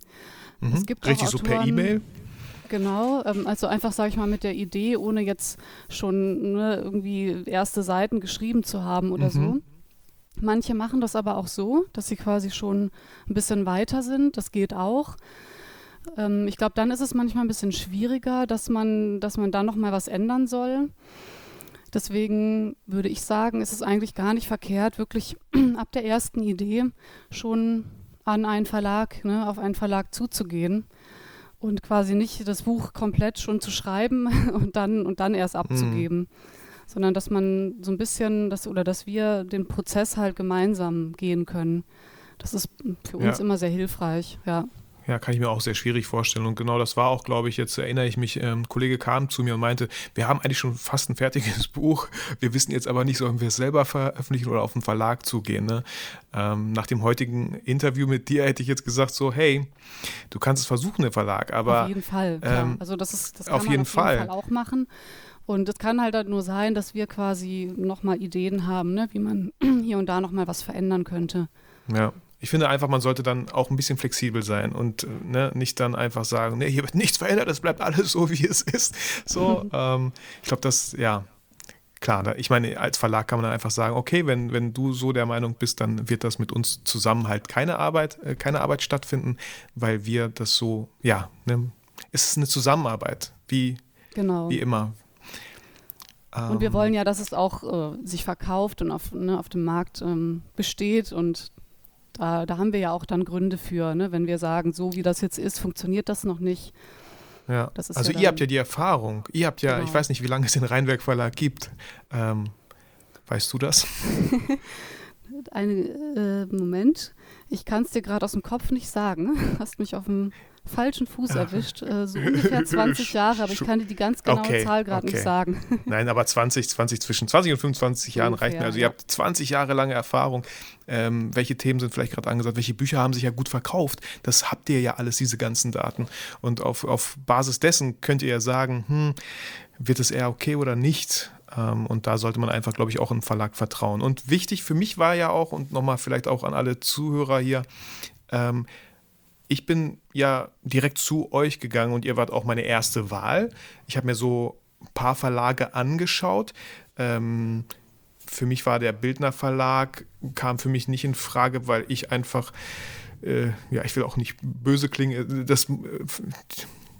Mhm. Es gibt Richtig Autoren, so per E-Mail? Genau, ähm, also einfach, sage ich mal, mit der Idee, ohne jetzt schon ne, irgendwie erste Seiten geschrieben zu haben oder mhm. so. Manche machen das aber auch so, dass sie quasi schon ein bisschen weiter sind. Das geht auch. Ähm, ich glaube, dann ist es manchmal ein bisschen schwieriger, dass man, dass man da noch mal was ändern soll. Deswegen würde ich sagen, ist es eigentlich gar nicht verkehrt, wirklich [CLEARS THROAT] ab der ersten Idee schon an einen Verlag, ne, auf einen Verlag zuzugehen und quasi nicht das Buch komplett schon zu schreiben [LAUGHS] und dann und dann erst abzugeben, mhm. sondern dass man so ein bisschen das oder dass wir den Prozess halt gemeinsam gehen können. Das ist für uns ja. immer sehr hilfreich, ja. Ja, kann ich mir auch sehr schwierig vorstellen. Und genau das war auch, glaube ich, jetzt erinnere ich mich, ähm, ein Kollege kam zu mir und meinte, wir haben eigentlich schon fast ein fertiges [LAUGHS] Buch. Wir wissen jetzt aber nicht, sollen wir es selber veröffentlichen oder auf den Verlag zugehen. Ne? Ähm, nach dem heutigen Interview mit dir hätte ich jetzt gesagt, so, hey, du kannst es versuchen, der Verlag, aber. Auf jeden Fall. Ähm, also das ist, das kann auf man jeden auf jeden Fall. Fall auch machen. Und es kann halt, halt nur sein, dass wir quasi nochmal Ideen haben, ne? wie man [CLEARS THROAT] hier und da nochmal was verändern könnte. Ja ich finde einfach, man sollte dann auch ein bisschen flexibel sein und ne, nicht dann einfach sagen, nee, hier wird nichts verändert, es bleibt alles so, wie es ist. So, [LAUGHS] ähm, ich glaube, das, ja, klar, ich meine, als Verlag kann man dann einfach sagen, okay, wenn, wenn du so der Meinung bist, dann wird das mit uns zusammen halt keine Arbeit, äh, keine Arbeit stattfinden, weil wir das so, ja, ne, es ist eine Zusammenarbeit, wie, genau. wie immer. Und wir ähm, wollen ja, dass es auch äh, sich verkauft und auf, ne, auf dem Markt ähm, besteht und da, da haben wir ja auch dann Gründe für, ne? wenn wir sagen, so wie das jetzt ist, funktioniert das noch nicht. Ja. also ja ihr habt ja die Erfahrung. Ihr habt ja, genau. ich weiß nicht, wie lange es den Rheinwerk Verlag gibt. Ähm, weißt du das? [LAUGHS] Einen äh, Moment. Ich kann es dir gerade aus dem Kopf nicht sagen. Hast mich auf dem falschen Fuß erwischt. Äh, so ungefähr [LAUGHS] 20 Jahre, aber ich kann dir die ganz genaue okay, Zahl gerade okay. nicht sagen. [LAUGHS] Nein, aber 20, 20, zwischen 20 und 25 Jahren reicht mir. Also ihr habt 20 Jahre lange Erfahrung. Ähm, welche Themen sind vielleicht gerade angesagt? Welche Bücher haben sich ja gut verkauft? Das habt ihr ja alles, diese ganzen Daten. Und auf, auf Basis dessen könnt ihr ja sagen, hm, wird es eher okay oder nicht? Ähm, und da sollte man einfach, glaube ich, auch im Verlag vertrauen. Und wichtig für mich war ja auch, und nochmal vielleicht auch an alle Zuhörer hier, ähm, ich bin ja direkt zu euch gegangen und ihr wart auch meine erste Wahl. Ich habe mir so ein paar Verlage angeschaut. Ähm, für mich war der Bildner Verlag, kam für mich nicht in Frage, weil ich einfach, äh, ja, ich will auch nicht böse klingen, äh, das, äh,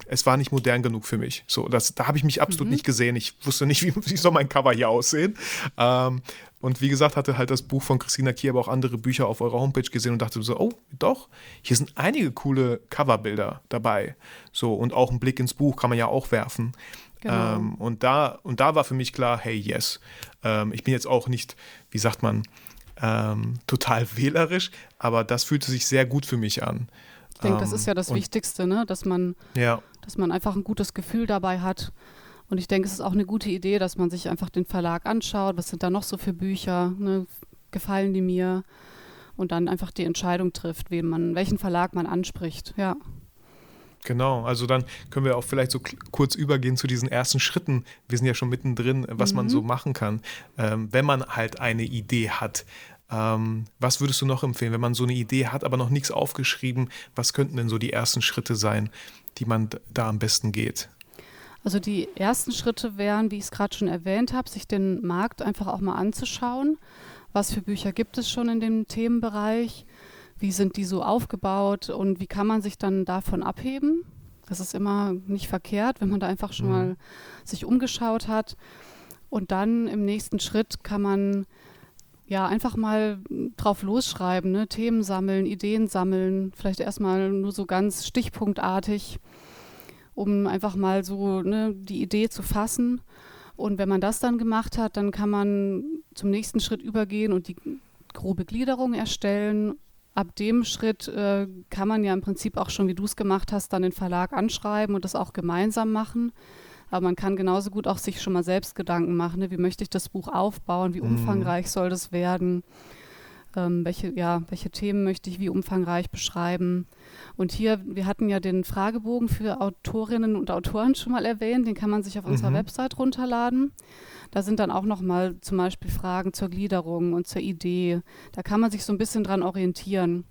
es war nicht modern genug für mich. So, das, da habe ich mich absolut mhm. nicht gesehen. Ich wusste nicht, wie, [LAUGHS] wie soll mein Cover hier aussehen. Ähm, und wie gesagt, hatte halt das Buch von Christina Kier, aber auch andere Bücher auf eurer Homepage gesehen und dachte so, oh, doch, hier sind einige coole Coverbilder dabei. So, und auch ein Blick ins Buch kann man ja auch werfen. Genau. Ähm, und, da, und da war für mich klar, hey, yes. Ähm, ich bin jetzt auch nicht, wie sagt man, ähm, total wählerisch, aber das fühlte sich sehr gut für mich an. Ich denke, das ist ja das ähm, Wichtigste, ne? dass, man, ja. dass man einfach ein gutes Gefühl dabei hat. Und ich denke, es ist auch eine gute Idee, dass man sich einfach den Verlag anschaut, was sind da noch so für Bücher, ne? gefallen die mir und dann einfach die Entscheidung trifft, wen man, welchen Verlag man anspricht, ja. Genau, also dann können wir auch vielleicht so kurz übergehen zu diesen ersten Schritten. Wir sind ja schon mittendrin, was mhm. man so machen kann, ähm, wenn man halt eine Idee hat. Ähm, was würdest du noch empfehlen, wenn man so eine Idee hat, aber noch nichts aufgeschrieben? Was könnten denn so die ersten Schritte sein, die man da am besten geht? Also die ersten Schritte wären, wie ich es gerade schon erwähnt habe, sich den Markt einfach auch mal anzuschauen. Was für Bücher gibt es schon in dem Themenbereich? Wie sind die so aufgebaut und wie kann man sich dann davon abheben? Das ist immer nicht verkehrt, wenn man da einfach schon mhm. mal sich umgeschaut hat. Und dann im nächsten Schritt kann man ja, einfach mal drauf losschreiben, ne? Themen sammeln, Ideen sammeln, vielleicht erstmal nur so ganz stichpunktartig, um einfach mal so ne, die Idee zu fassen. Und wenn man das dann gemacht hat, dann kann man zum nächsten Schritt übergehen und die grobe Gliederung erstellen. Ab dem Schritt äh, kann man ja im Prinzip auch schon, wie du es gemacht hast, dann den Verlag anschreiben und das auch gemeinsam machen. Aber man kann genauso gut auch sich schon mal selbst Gedanken machen, ne? wie möchte ich das Buch aufbauen, wie mhm. umfangreich soll das werden, ähm, welche, ja, welche Themen möchte ich wie umfangreich beschreiben. Und hier, wir hatten ja den Fragebogen für Autorinnen und Autoren schon mal erwähnt, den kann man sich auf mhm. unserer Website runterladen. Da sind dann auch nochmal zum Beispiel Fragen zur Gliederung und zur Idee. Da kann man sich so ein bisschen dran orientieren.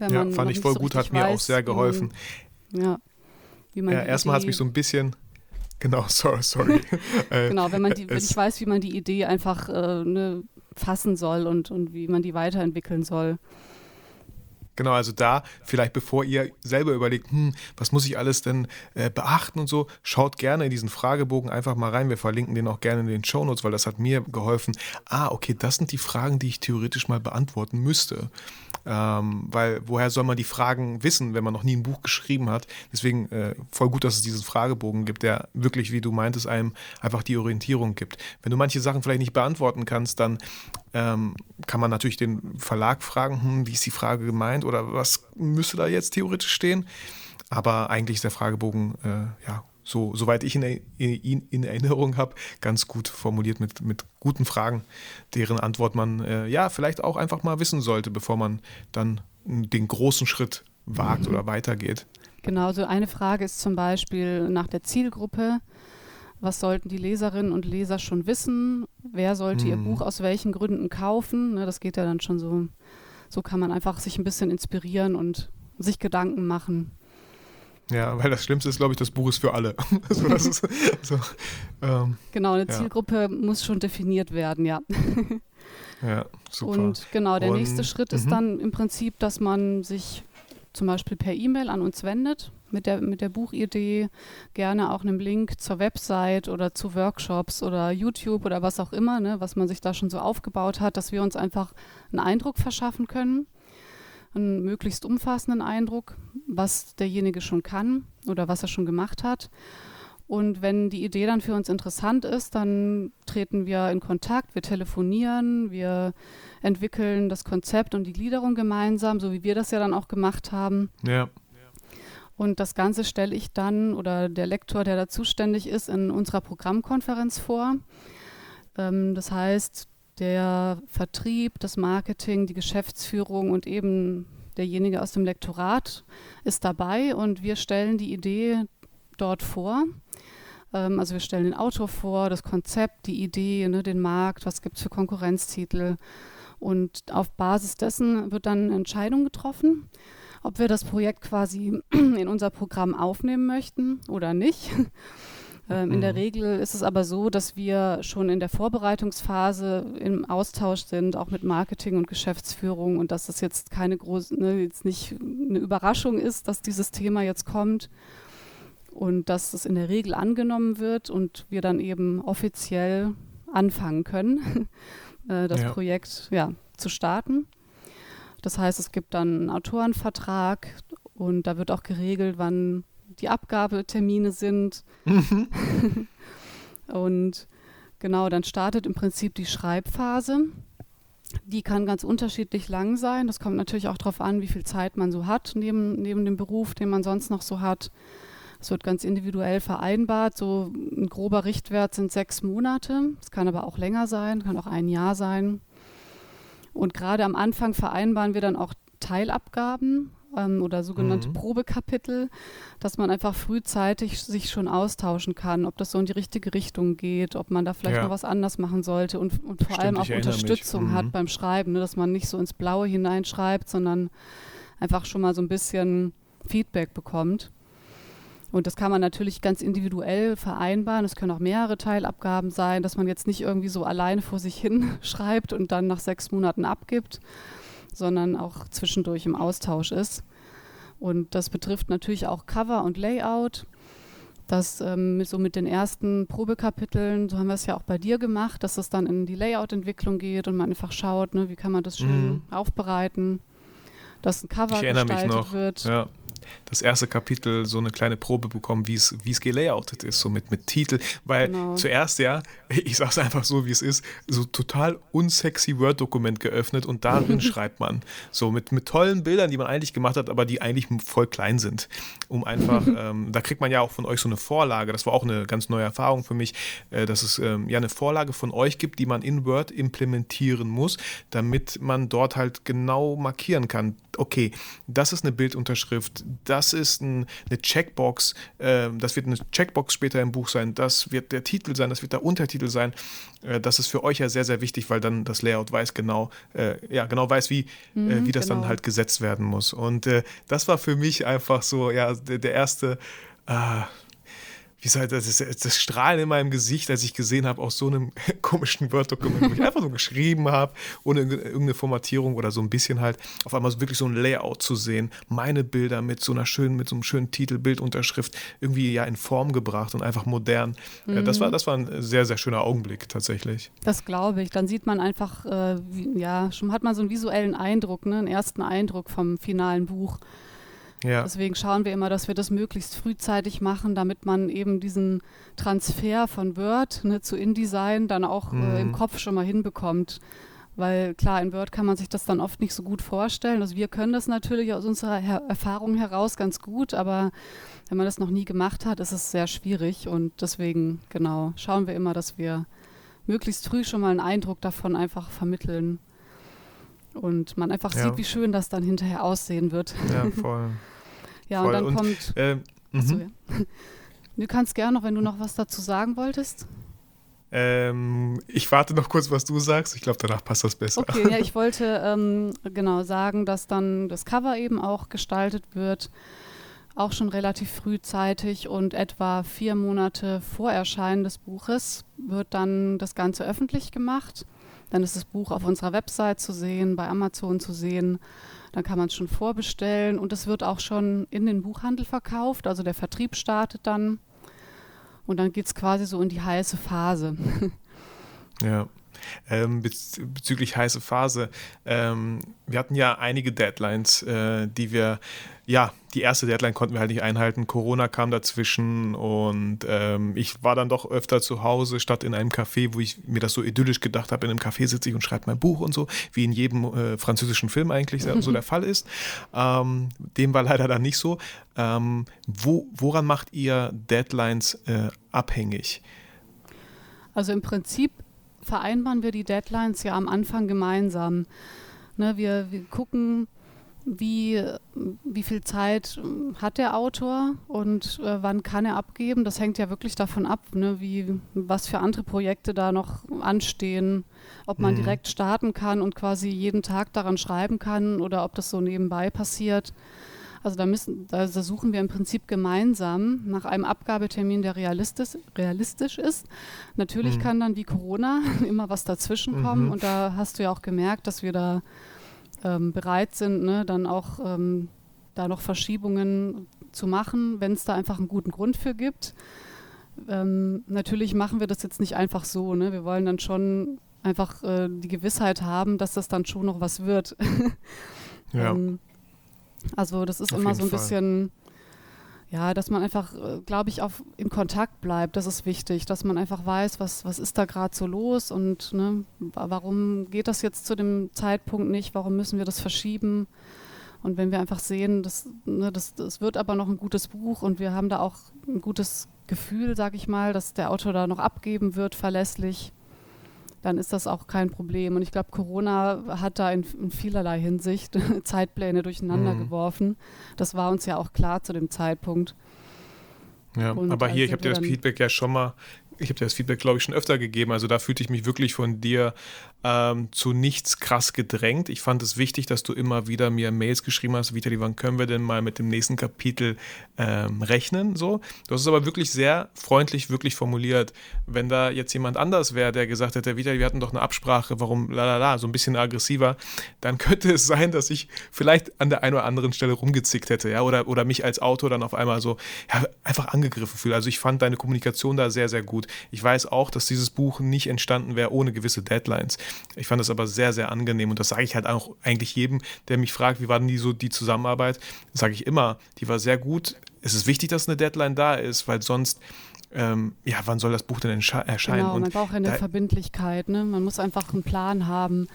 ja, fand ich voll so gut, hat mir auch sehr geholfen. ja. Wie man ja, erstmal hat es mich so ein bisschen [LAUGHS] Genau, sorry. sorry. [LAUGHS] Äh, genau, wenn man die, [LAUGHS] wenn ich weiß, wie man die Idee einfach äh, ne, fassen soll und, und wie man die weiterentwickeln soll. Genau, also da vielleicht bevor ihr selber überlegt, hm, was muss ich alles denn äh, beachten und so, schaut gerne in diesen Fragebogen einfach mal rein. Wir verlinken den auch gerne in den Shownotes, weil das hat mir geholfen. Ah, okay, das sind die Fragen, die ich theoretisch mal beantworten müsste. Ähm, weil woher soll man die Fragen wissen, wenn man noch nie ein Buch geschrieben hat? Deswegen äh, voll gut, dass es diesen Fragebogen gibt, der wirklich, wie du meintest, einem einfach die Orientierung gibt. Wenn du manche Sachen vielleicht nicht beantworten kannst, dann ähm, kann man natürlich den Verlag fragen, hm, wie ist die Frage gemeint oder was müsste da jetzt theoretisch stehen? Aber eigentlich ist der Fragebogen äh, ja so, soweit ich ihn in, in, Erinnerung habe, ganz gut formuliert mit, mit guten Fragen, deren Antwort man äh, ja vielleicht auch einfach mal wissen sollte, bevor man dann den großen Schritt wagt mhm. oder weitergeht. Genau, so eine Frage ist zum Beispiel nach der Zielgruppe. Was sollten die Leserinnen und Leser schon wissen? Wer sollte mhm. ihr Buch aus welchen Gründen kaufen? Ne, das geht ja dann schon so. So kann man einfach sich ein bisschen inspirieren und sich Gedanken machen. Ja, weil das Schlimmste ist, glaube ich, das Buch ist für alle. [LAUGHS] so, ist, [LAUGHS] so, Ähm, genau, eine ja. Zielgruppe muss schon definiert werden, ja. [LAUGHS] ja, super. Und genau, der Und, nächste Schritt ist mhm. dann im Prinzip, dass man sich zum Beispiel per E-Mail an uns wendet mit der, mit der Buchidee, gerne auch einem Link zur Website oder zu Workshops oder YouTube oder was auch immer, ne, was man sich da schon so aufgebaut hat, dass wir uns einfach einen Eindruck verschaffen können, einen möglichst umfassenden Eindruck, was derjenige schon kann oder was er schon gemacht hat. Und wenn die Idee dann für uns interessant ist, dann treten wir in Kontakt, wir telefonieren, wir entwickeln das Konzept und die Gliederung gemeinsam, so wie wir das ja dann auch gemacht haben. Ja. Und das Ganze stelle ich dann oder der Lektor, der da zuständig ist, in unserer Programmkonferenz vor. Ähm, das heißt, der Vertrieb, das Marketing, die Geschäftsführung und eben derjenige aus dem Lektorat ist dabei und wir stellen die Idee dort vor. Ähm, also wir stellen den Autor vor, das Konzept, die Idee, ne, den Markt, was gibt es für Konkurrenztitel. Und auf Basis dessen wird dann eine Entscheidung getroffen, ob wir das Projekt quasi [CLEARS THROAT] in unser Programm aufnehmen möchten oder nicht. [LAUGHS] Ähm, in der mhm. Regel ist es aber so, dass wir schon in der Vorbereitungsphase im Austausch sind, auch mit Marketing und Geschäftsführung und dass das jetzt keine große, ne, jetzt nicht eine Überraschung ist, dass dieses Thema jetzt kommt und dass es in der Regel angenommen wird und wir dann eben offiziell anfangen können, [LAUGHS] äh, das ja. Projekt ja, zu starten. Das heißt, es gibt dann einen Autorenvertrag und da wird auch geregelt, wann die Abgabetermine sind. [LAUGHS] und genau, dann startet im Prinzip die Schreibphase. Die kann ganz unterschiedlich lang sein. Das kommt natürlich auch darauf an, wie viel Zeit man so hat neben, neben dem Beruf, den man sonst noch so hat. Es wird ganz individuell vereinbart. So ein grober Richtwert sind sechs Monate. Es kann aber auch länger sein, kann auch ein Jahr sein. Und gerade am Anfang vereinbaren wir dann auch Teilabgaben ähm, oder sogenannte mhm. Probekapitel, dass man einfach frühzeitig sich schon austauschen kann, ob das so in die richtige Richtung geht, ob man da vielleicht ja. noch was anders machen sollte und, und vor Stimmt, allem auch Unterstützung mhm. hat beim Schreiben, ne, dass man nicht so ins Blaue hineinschreibt, sondern einfach schon mal so ein bisschen Feedback bekommt. Und das kann man natürlich ganz individuell vereinbaren. Es können auch mehrere Teilabgaben sein, dass man jetzt nicht irgendwie so alleine vor sich hin [LAUGHS] schreibt und dann nach sechs Monaten abgibt, sondern auch zwischendurch im Austausch ist. Und das betrifft natürlich auch Cover und Layout. Das ähm, so mit den ersten Probekapiteln, so haben wir es ja auch bei dir gemacht, dass es dann in die Layout-Entwicklung geht und man einfach schaut, ne, wie kann man das schön mhm. aufbereiten, dass ein Cover ich gestaltet mich noch. wird. Ja das erste Kapitel so eine kleine Probe bekommen, wie es, wie es gelayoutet ist, so mit, mit Titel. Weil genau. zuerst ja, [LAUGHS] ich sag's einfach so, wie es ist, so total unsexy Word-Dokument geöffnet und darin [LAUGHS] schreibt man. So mit, mit tollen Bildern, die man eigentlich gemacht hat, aber die eigentlich voll klein sind. Um einfach, [LAUGHS] ähm, da kriegt man ja auch von euch so eine Vorlage. Das war auch eine ganz neue Erfahrung für mich, äh, dass es ähm, ja eine Vorlage von euch gibt, die man in Word implementieren muss, damit man dort halt genau markieren kann. Okay, das ist eine Bildunterschrift, das ist ein, eine Checkbox, äh, das wird eine Checkbox später im Buch sein, das wird der Titel sein, das wird der Untertitel sein. Äh, das ist für euch ja sehr, sehr wichtig, weil dann das Layout weiß genau, äh, ja, genau weiß, wie, äh, mhm, wie das genau. dann halt gesetzt werden muss. Und äh, das war für mich einfach so, ja, der, der erste ah, wie gesagt, das, ist, das Strahlen in meinem Gesicht, als ich gesehen habe, aus so einem [LAUGHS] komischen Word-Dokument, wo ich einfach nur geschrieben habe, ohne irgendeine Formatierung oder so ein bisschen halt, auf einmal so wirklich so ein Layout zu sehen, meine Bilder mit so einer schönen, mit so einem schönen Titel, Bildunterschrift irgendwie ja in Form gebracht und einfach modern. Mhm. Das, war, das war ein sehr, sehr schöner Augenblick tatsächlich. Das glaube ich. Dann sieht man einfach, äh, wie, ja, schon hat man so einen visuellen Eindruck, ne, einen ersten Eindruck vom finalen Buch. Ja. Deswegen schauen wir immer, dass wir das möglichst frühzeitig machen, damit man eben diesen Transfer von Word ne, zu InDesign dann auch mhm. äh, im mhm. Kopf schon mal hinbekommt. Weil klar, in Word kann man sich das dann oft nicht so gut vorstellen. Also wir können das natürlich aus unserer Her Erfahrung heraus ganz gut, aber wenn man das noch nie gemacht hat, ist es sehr schwierig. Und deswegen, genau, schauen wir immer, dass wir möglichst früh schon mal einen Eindruck davon einfach vermitteln. Und man einfach ja. sieht, wie schön das dann hinterher aussehen wird. Ja, [LAUGHS] voll. Ja, Voll. und dann und, kommt. Äh, achso, ja. [LAUGHS] Du kannst gerne noch, wenn du noch was dazu sagen wolltest. Ähm, ich warte noch kurz, was du sagst. Ich glaube, danach passt das besser. Okay, ja, [LAUGHS] ich wollte ähm, genau sagen, dass dann das Cover eben auch gestaltet wird. auch schon relativ frühzeitig und etwa vier Monate vor Erscheinen des Buches wird dann das Ganze öffentlich gemacht. Dann ist das Buch auf unserer Website zu sehen, bei Amazon zu sehen. Dann kann man es schon vorbestellen und es wird auch schon in den Buchhandel verkauft. Also der Vertrieb startet dann und dann geht es quasi so in die heiße Phase. [LAUGHS] Ja. Ähm, bez bezüglich heiße Phase. Ähm, wir hatten ja einige Deadlines, äh, die wir, ja, die erste Deadline konnten wir halt nicht einhalten. Corona kam dazwischen und ähm, ich war dann doch öfter zu Hause statt in einem Café, wo ich mir das so idyllisch gedacht habe. In einem Café sitze ich und schreibe mein Buch und so, wie in jedem äh, französischen Film eigentlich so der [LAUGHS] Fall ist. Ähm, dem war leider dann nicht so. Ähm, wo, woran macht ihr Deadlines äh, abhängig? Also im Prinzip vereinbaren wir die Deadlines ja am Anfang gemeinsam. Ne, wir, wir gucken, wie, wie viel Zeit hat der Autor und äh, wann kann er abgeben. Das hängt ja wirklich davon ab, ne, wie, was für andere Projekte da noch anstehen, ob man mhm. direkt starten kann und quasi jeden Tag daran schreiben kann oder ob das so nebenbei passiert. Also da, müssen, da suchen wir im Prinzip gemeinsam nach einem Abgabetermin, der realistisch, realistisch ist. Natürlich mhm. kann dann wie Corona [LAUGHS] immer was dazwischen kommen mhm. und da hast du ja auch gemerkt, dass wir da ähm, bereit sind, ne, dann auch ähm, da noch Verschiebungen zu machen, wenn es da einfach einen guten Grund für gibt. Ähm, natürlich machen wir das jetzt nicht einfach so. Ne? Wir wollen dann schon einfach äh, die Gewissheit haben, dass das dann schon noch was wird. [LAUGHS] ja. ähm, also das ist auf immer so ein Fall. bisschen, ja, dass man einfach, äh, glaube ich, auf, in Kontakt bleibt. Das ist wichtig, dass man einfach weiß, was, was ist da gerade so los und ne, warum geht das jetzt zu dem Zeitpunkt nicht, warum müssen wir das verschieben. Und wenn wir einfach sehen, das, ne, das, das wird aber noch ein gutes Buch und wir haben da auch ein gutes Gefühl, sage ich mal, dass der Autor da noch abgeben wird, verlässlich, dann ist das auch kein Problem. Und ich glaube, Corona hat da in, in vielerlei Hinsicht [LAUGHS] Zeitpläne durcheinander mhm. geworfen. Das war uns ja auch klar zu dem Zeitpunkt. Ja, Und aber hier, ich habe dir das Feedback ja schon mal ich habe dir das Feedback, glaube ich, schon öfter gegeben. Also da fühlte ich mich wirklich von dir ähm, zu nichts krass gedrängt. Ich fand es wichtig, dass du immer wieder mir Mails geschrieben hast, Vitali, wann können wir denn mal mit dem nächsten Kapitel ähm, rechnen? So. Du hast es aber wirklich sehr freundlich, wirklich formuliert. Wenn da jetzt jemand anders wäre, der gesagt hätte, Vitali, wir hatten doch eine Absprache, warum lalala, so ein bisschen aggressiver, dann [LAUGHS] könnte es sein, dass ich vielleicht an der einen oder anderen Stelle rumgezickt hätte, ja, oder, oder mich als Autor dann auf einmal so ja, einfach angegriffen fühle. Also ich fand deine Kommunikation da sehr, sehr gut. Ich weiß auch, dass dieses Buch nicht entstanden wäre ohne gewisse Deadlines. Ich fand das aber sehr, sehr angenehm und das sage ich halt auch eigentlich jedem, der mich fragt, wie war denn die so die Zusammenarbeit, sage ich immer, die war sehr gut. Es ist wichtig, dass eine Deadline da ist, weil sonst ähm, ja, wann soll das Buch denn erscheinen? Genau, man braucht eine Verbindlichkeit, ne? Man muss einfach einen Plan haben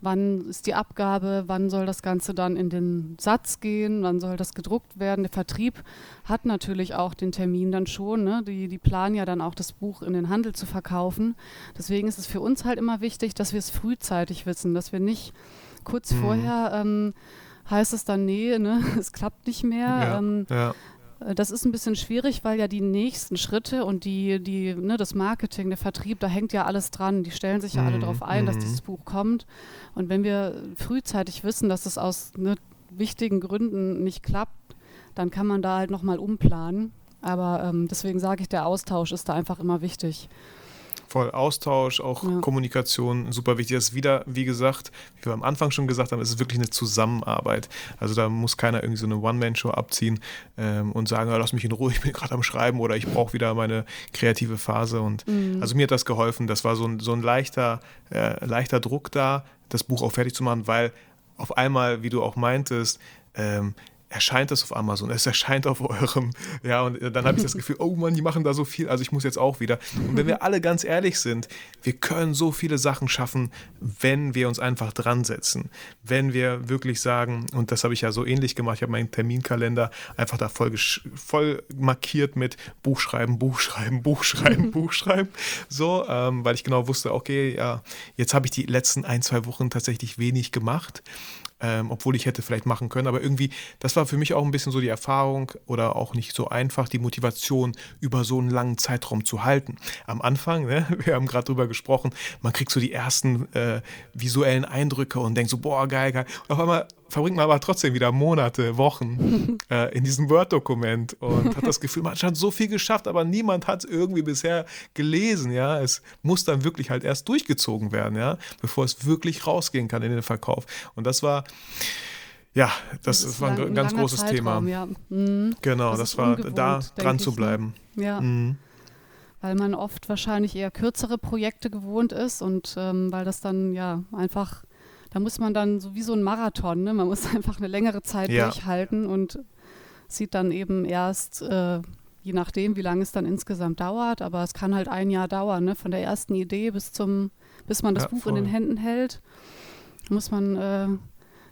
wann ist die Abgabe, wann soll das Ganze dann in den Satz gehen, wann soll das gedruckt werden. Der Vertrieb hat natürlich auch den Termin dann schon, ne? die, die planen ja dann auch das Buch in den Handel zu verkaufen. Deswegen ist es für uns halt immer wichtig, dass wir es frühzeitig wissen, dass wir nicht kurz mhm. vorher ähm, heißt es dann, nee, ne? [LAUGHS] es klappt nicht mehr. Ja, ähm, ja. Äh, das ist ein bisschen schwierig, weil ja die nächsten Schritte und die, die, ne, das Marketing, der Vertrieb, da hängt ja alles dran. Die stellen sich ja alle mhm. darauf ein, dass mhm. dieses Buch kommt. Und wenn wir frühzeitig wissen, dass es aus ne, wichtigen Gründen nicht klappt, dann kann man da halt nochmal umplanen. Aber ähm, deswegen sage ich, der Austausch ist da einfach immer wichtig. Voll Austausch, auch ja. Kommunikation, super wichtig. Das ist wieder, wie gesagt, wie wir am Anfang schon gesagt haben, es ist wirklich eine Zusammenarbeit. Also da muss keiner irgendwie so eine One-Man-Show abziehen ähm, und sagen, lass mich in Ruhe, ich bin gerade am Schreiben oder ich brauche wieder meine kreative Phase. Und mhm. also mir hat das geholfen. Das war so ein, so ein leichter, äh, leichter Druck da, das Buch auch fertig zu machen, weil auf einmal, wie du auch meintest, ähm, erscheint es auf Amazon, es erscheint auf eurem, ja, und dann habe ich das Gefühl, oh Mann, die machen da so viel, also ich muss jetzt auch wieder. Und wenn wir alle ganz ehrlich sind, wir können so viele Sachen schaffen, wenn wir uns einfach dran setzen. Wenn wir wirklich sagen, und das habe ich ja so ähnlich gemacht, ich habe meinen Terminkalender einfach da voll, voll markiert mit Buchschreiben, Buchschreiben, Buchschreiben, Buchschreiben, so, ähm, weil ich genau wusste, okay, ja, jetzt habe ich die letzten ein, zwei Wochen tatsächlich wenig gemacht ähm, obwohl ich hätte vielleicht machen können. Aber irgendwie, das war für mich auch ein bisschen so die Erfahrung oder auch nicht so einfach, die Motivation über so einen langen Zeitraum zu halten. Am Anfang, ne, [LAUGHS] wir haben gerade drüber gesprochen, man kriegt so die ersten äh, visuellen Eindrücke und denkt so, boah, geil, geil. Und auf einmal verbringt man aber trotzdem wieder Monate, Wochen [LAUGHS] äh, in diesem Word-Dokument und hat das Gefühl, man hat schon so viel geschafft, aber niemand hat es irgendwie bisher gelesen, ja. Es muss dann wirklich halt erst durchgezogen werden, ja, bevor es wirklich rausgehen kann in den Verkauf. Und das war, ja, das, das war ein, ein ganz großes Zeitraum, Thema. Ja. Mhm. Genau, das, das war da dran zu ne? bleiben. Ja. Mhm. Weil man oft wahrscheinlich eher kürzere Projekte gewohnt ist und ähm, weil das dann ja einfach da muss man dann so wie so ein Marathon, ne? man muss [LAUGHS] einfach eine längere Zeit ja. durchhalten und sieht dann eben erst, äh, je nachdem, wie lange es dann insgesamt dauert, aber es kann halt ein Jahr dauern, ne? von der ersten Idee bis zum, bis man das ja, Buch voll. in den Händen hält, muss man äh,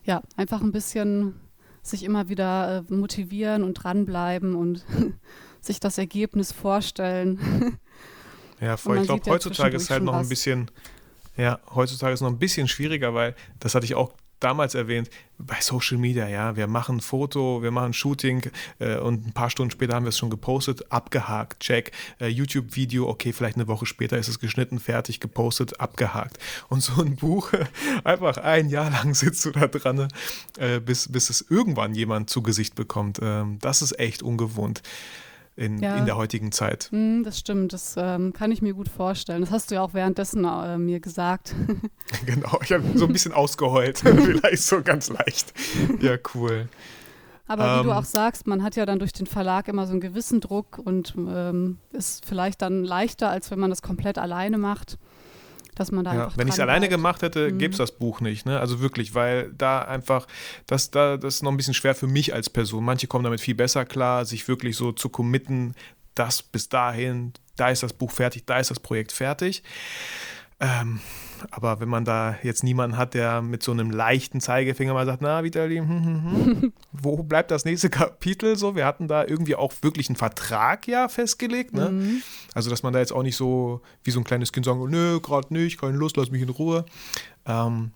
ja einfach ein bisschen sich immer wieder äh, motivieren und dranbleiben und [LAUGHS] sich das Ergebnis vorstellen. Ja, [LAUGHS] voll. Ich glaube, heutzutage ist halt noch ein bisschen ja, heutzutage ist es noch ein bisschen schwieriger, weil, das hatte ich auch damals erwähnt, bei Social Media, ja, wir machen Foto, wir machen Shooting äh, und ein paar Stunden später haben wir es schon gepostet, abgehakt, check. Äh, YouTube-Video, okay, vielleicht eine Woche später ist es geschnitten, fertig, gepostet, abgehakt. Und so ein Buch, [LAUGHS] einfach ein Jahr lang sitzt du da dran, äh, bis, bis es irgendwann jemand zu Gesicht bekommt. Ähm, das ist echt ungewohnt in, ja. in der heutigen Zeit. Mm, das stimmt, das ähm, kann ich mir gut vorstellen. Das hast du ja auch währenddessen äh, mir gesagt. [LAUGHS] genau, ich habe so ein bisschen ausgeheult, [LAUGHS] vielleicht so ganz leicht. Ja, cool. Aber wie du ähm, auch sagst, man hat ja dann durch den Verlag immer so einen gewissen Druck und ähm, ist vielleicht dann leichter, als wenn man das komplett alleine macht dass man da ja, Wenn ich es alleine gemacht hätte, mhm. gäbe es das Buch nicht. Ne? Also wirklich, weil da einfach, das, da, das ist noch ein bisschen schwer für mich als Person. Manche kommen damit viel besser klar, sich wirklich so zu committen, das bis dahin, da ist das Buch fertig, da ist das Projekt fertig. Ähm, aber wenn man da jetzt niemanden hat, der mit so einem leichten Zeigefinger mal sagt, na, Vitali, hm, hm, hm, [LAUGHS] wo bleibt das nächste Kapitel so? Wir hatten da irgendwie auch wirklich einen Vertrag ja festgelegt, ne? Mhm. Also, dass man da jetzt auch nicht so wie so ein kleines Kind sagen, nö, gerade nicht, keine Lust, lass mich in Ruhe. Ähm,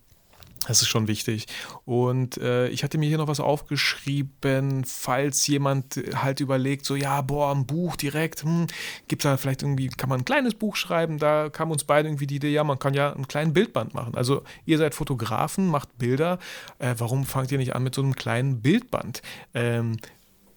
das ist schon wichtig. Und äh, ich hatte mir hier noch was aufgeschrieben, falls jemand halt überlegt, so ja, boah, ein Buch direkt, hm, gibt es da vielleicht irgendwie, kann man ein kleines Buch schreiben? Da kam uns beide irgendwie die Idee, ja, man kann ja einen kleinen Bildband machen. Also ihr seid Fotografen, macht Bilder, äh, warum fangt ihr nicht an mit so einem kleinen Bildband? Ähm,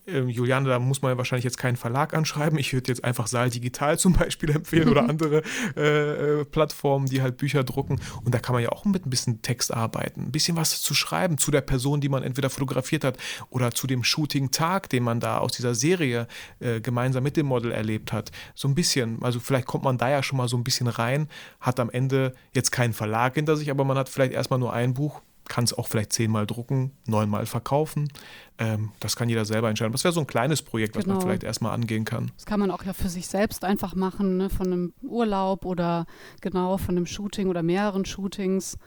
ähm, Juliane, da muss man wahrscheinlich jetzt keinen Verlag anschreiben. Ich würde jetzt einfach Saal Digital [LAUGHS] zum Beispiel empfehlen oder [LAUGHS] andere äh, äh, Plattformen, die halt Bücher drucken. Und da kann man ja auch mit ein bisschen Text arbeiten, ein bisschen was zu schreiben zu der Person, die man entweder fotografiert hat oder zu dem Shooting-Tag, den man da aus dieser Serie äh, gemeinsam mit dem Model erlebt hat. So ein bisschen, also vielleicht kommt man da ja schon mal so ein bisschen rein, hat am Ende jetzt keinen Verlag hinter sich, aber man hat vielleicht erstmal nur ein Buch, kann es auch vielleicht zehnmal drucken, neunmal verkaufen. Ähm, das kann jeder selber entscheiden. Das wäre so ein kleines Projekt, was genau. man vielleicht erstmal angehen kann. Das kann man auch ja für sich selbst einfach machen, ne? von einem Urlaub oder genau von einem Shooting oder mehreren Shootings.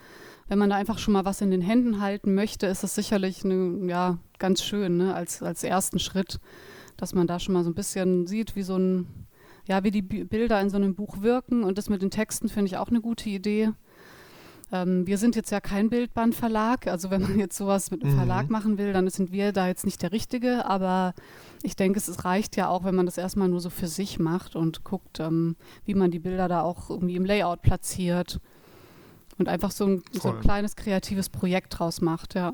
Wenn man da einfach schon mal was in den Händen halten möchte, ist das sicherlich eine, ja, ganz schön ne? als, als ersten Schritt, dass man da schon mal so ein bisschen sieht, wie so ein, ja, wie die Bilder in so einem Buch wirken. Und das mit den Texten finde ich auch eine gute Idee ähm, wir sind jetzt ja kein Bildbandverlag, also wenn man jetzt sowas mit einem mhm. Verlag machen will, dann sind wir da jetzt nicht der Richtige, aber ich denke, es reicht ja auch, wenn man das erstmal nur so für sich macht und guckt, ähm, wie man die Bilder da auch irgendwie im Layout platziert und einfach so ein, so ein kleines kreatives Projekt draus macht, ja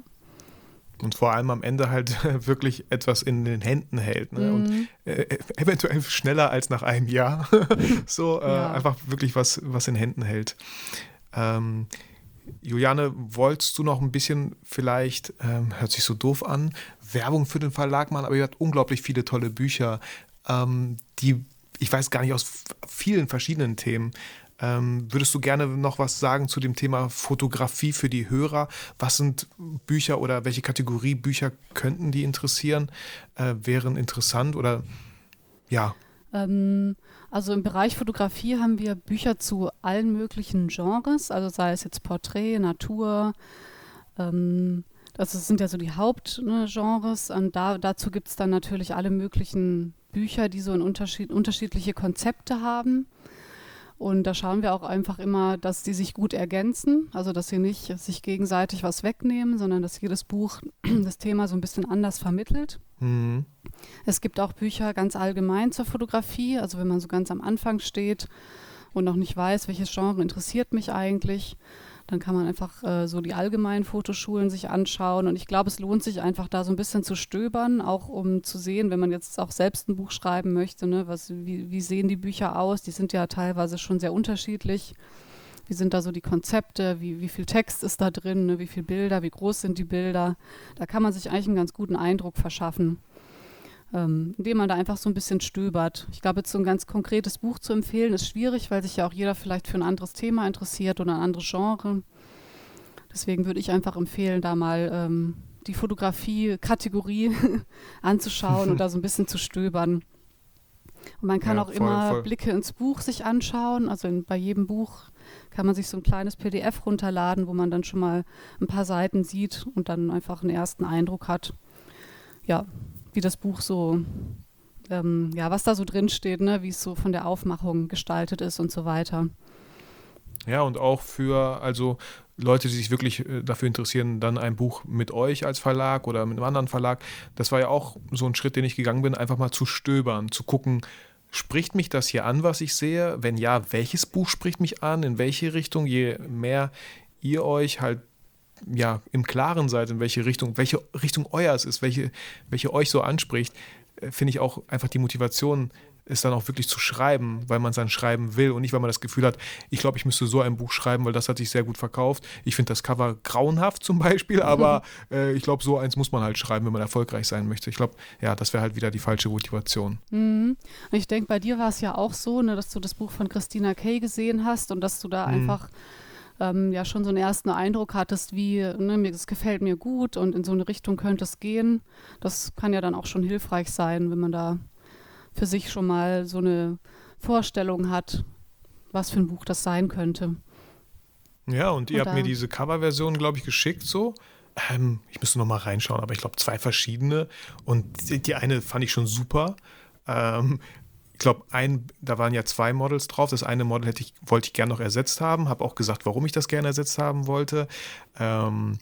und vor allem am Ende halt [LAUGHS] wirklich etwas in den Händen hält. Ne? Mhm. Und äh, eventuell schneller als nach einem Jahr. [LAUGHS] so äh, ja. einfach wirklich was, was in Händen hält. Ähm, Juliane, wolltest du noch ein bisschen vielleicht, ähm, hört sich so doof an, Werbung für den Verlag machen, aber ihr habt unglaublich viele tolle Bücher, ähm, die, ich weiß gar nicht, aus vielen verschiedenen Themen. Ähm, würdest du gerne noch was sagen zu dem Thema Fotografie für die Hörer? Was sind Bücher oder welche Kategorie Bücher könnten die interessieren? Äh, wären interessant oder ja? Ähm, also im Bereich Fotografie haben wir Bücher zu allen möglichen Genres, also sei es jetzt Porträt, Natur, ähm, das sind ja so die Hauptgenres. Ne, und da, dazu gibt es dann natürlich alle möglichen Bücher, die so Unterschied, unterschiedliche Konzepte haben. Und da schauen wir auch einfach immer, dass die sich gut ergänzen, also dass sie nicht sich gegenseitig was wegnehmen, sondern dass jedes Buch [CLEARS THROAT] das Thema so ein bisschen anders vermittelt. Mhm. Es gibt auch Bücher ganz allgemein zur Fotografie, also wenn man so ganz am Anfang steht und noch nicht weiß, welches Genre interessiert mich eigentlich, Dann kann man einfach äh, so die allgemeinen Fotoschulen sich anschauen. Und ich glaube, es lohnt sich einfach da so ein bisschen zu stöbern, auch um zu sehen, wenn man jetzt auch selbst ein Buch schreiben möchte, ne, was, wie, wie sehen die Bücher aus? Die sind ja teilweise schon sehr unterschiedlich. Wie sind da so die Konzepte? Wie, wie viel Text ist da drin? Ne? Wie viele Bilder? Wie groß sind die Bilder? Da kann man sich eigentlich einen ganz guten Eindruck verschaffen ähm, indem man da einfach so ein bisschen stöbert. Ich glaube, jetzt so ein ganz konkretes Buch zu empfehlen, ist schwierig, weil sich ja auch jeder vielleicht für ein anderes Thema interessiert oder ein anderes Genre. Deswegen würde ich einfach empfehlen, da mal ähm, die Fotografie-Kategorie [LAUGHS] anzuschauen und da so ein bisschen zu stöbern. Und man kann ja, auch voll, immer voll. Blicke ins Buch sich anschauen. Also in, bei jedem Buch kann man sich so ein kleines PDF runterladen, wo man dann schon mal ein paar Seiten sieht und dann einfach einen ersten Eindruck hat. Ja, wie das Buch so, ähm, ja, was da so drin steht, ne? wie es so von der Aufmachung gestaltet ist und so weiter. Ja, und auch für, also Leute, die sich wirklich äh, dafür interessieren, dann ein Buch mit euch als Verlag oder mit einem anderen Verlag. Das war ja auch so ein Schritt, den ich gegangen bin, einfach mal zu stöbern, zu gucken, spricht mich das hier an, was ich sehe? Wenn ja, welches Buch spricht mich an? In welche Richtung? Je mehr ihr euch halt ja, im Klaren seid, in welche Richtung, welche Richtung euers ist, welche, welche euch so anspricht, äh, finde ich auch einfach die Motivation, es dann auch wirklich zu schreiben, weil man es dann schreiben will und nicht, weil man das Gefühl hat, ich glaube, ich müsste so ein Buch schreiben, weil das hat sich sehr gut verkauft. Ich finde das Cover grauenhaft zum Beispiel, [LAUGHS] aber äh, ich glaube, so eins muss man halt schreiben, wenn man erfolgreich sein möchte. Ich glaube, ja, das wäre halt wieder die falsche Motivation. Mhm. Und ich denke, bei dir war es ja auch so, ne, dass du das Buch von Christina Kay gesehen hast und dass du da mhm. einfach ähm, ja schon so einen ersten Eindruck hattest, wie, ne, es gefällt mir gut und in so eine Richtung könnte es gehen. Das kann ja dann auch schon hilfreich sein, wenn man da für sich schon mal so eine Vorstellung hat, was für ein Buch das sein könnte. Ja, und ihr und habt mir diese Coverversion, glaube ich, geschickt so. Ähm, ich müsste noch mal reinschauen, aber ich glaube zwei verschiedene. Und die, die eine fand ich schon super. Ähm, ich glaube, ein, da waren ja zwei Models drauf. Das eine Model hätte ich, wollte ich gerne noch ersetzt haben, habe auch gesagt, warum ich das gerne ersetzt haben wollte. Ähm,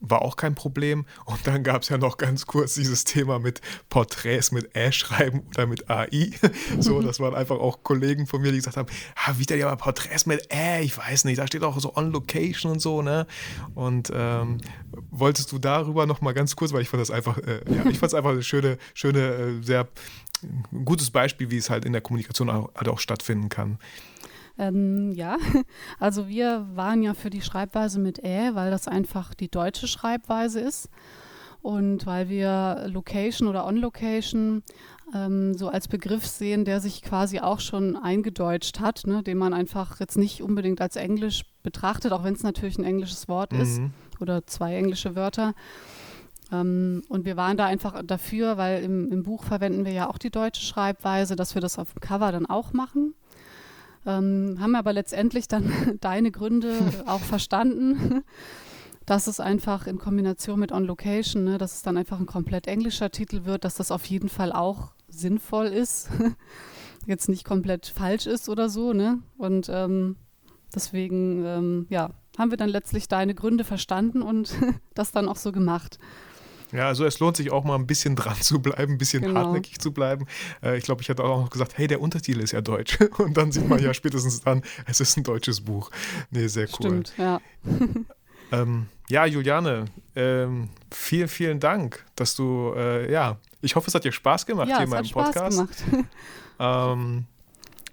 war auch kein Problem. Und dann gab es ja noch ganz kurz dieses Thema mit Porträts mit Ä schreiben oder mit AI. [LAUGHS] so, das waren einfach auch Kollegen von mir, die gesagt haben, ah, wieder ja mal Porträts mit Ä, ich weiß nicht, da steht auch so on location und so, ne? Und ähm, wolltest du darüber noch mal ganz kurz, weil ich fand das einfach, äh, ja, ich fand es einfach eine schöne, schöne, äh, sehr gutes Beispiel, wie es halt in der Kommunikation auch, halt auch stattfinden kann. Ähm, ja, [LAUGHS] also wir waren ja für die Schreibweise mit Ä, weil das einfach die deutsche Schreibweise ist und weil wir Location oder On-Location ähm, so als Begriff sehen, der sich quasi auch schon eingedeutscht hat, ne, den man einfach jetzt nicht unbedingt als Englisch betrachtet, auch wenn es natürlich ein englisches Wort mhm. ist oder zwei englische Wörter. Ähm, und wir waren da einfach dafür, weil im, im, Buch verwenden wir ja auch die deutsche Schreibweise, dass wir das auf dem Cover dann auch machen. Ähm, haben aber letztendlich dann [LAUGHS] deine Gründe auch verstanden, dass es einfach in Kombination mit On Location, ne, dass es dann einfach ein komplett englischer Titel wird, dass das auf jeden Fall auch sinnvoll ist, [LAUGHS] jetzt nicht komplett falsch ist oder so. Ne? Und ähm, deswegen, ähm, ja, haben wir dann letztlich deine Gründe verstanden und [LAUGHS] das dann auch so gemacht. Ja, also es lohnt sich auch mal ein bisschen [LAUGHS] dran zu bleiben, ein bisschen genau. hartnäckig zu bleiben. Äh, ich glaube, ich hatte auch noch gesagt, hey, der Untertitel ist ja deutsch. [LAUGHS] Und dann sieht man ja [LAUGHS] spätestens dann, es ist ein deutsches Buch. Nee, sehr cool. Stimmt, ja. ähm, ja, Juliane, ähm, vielen, vielen Dank, dass du, äh, ja, ich hoffe, es hat dir Spaß gemacht ja, hier in meinem Podcast. Spaß gemacht. ähm,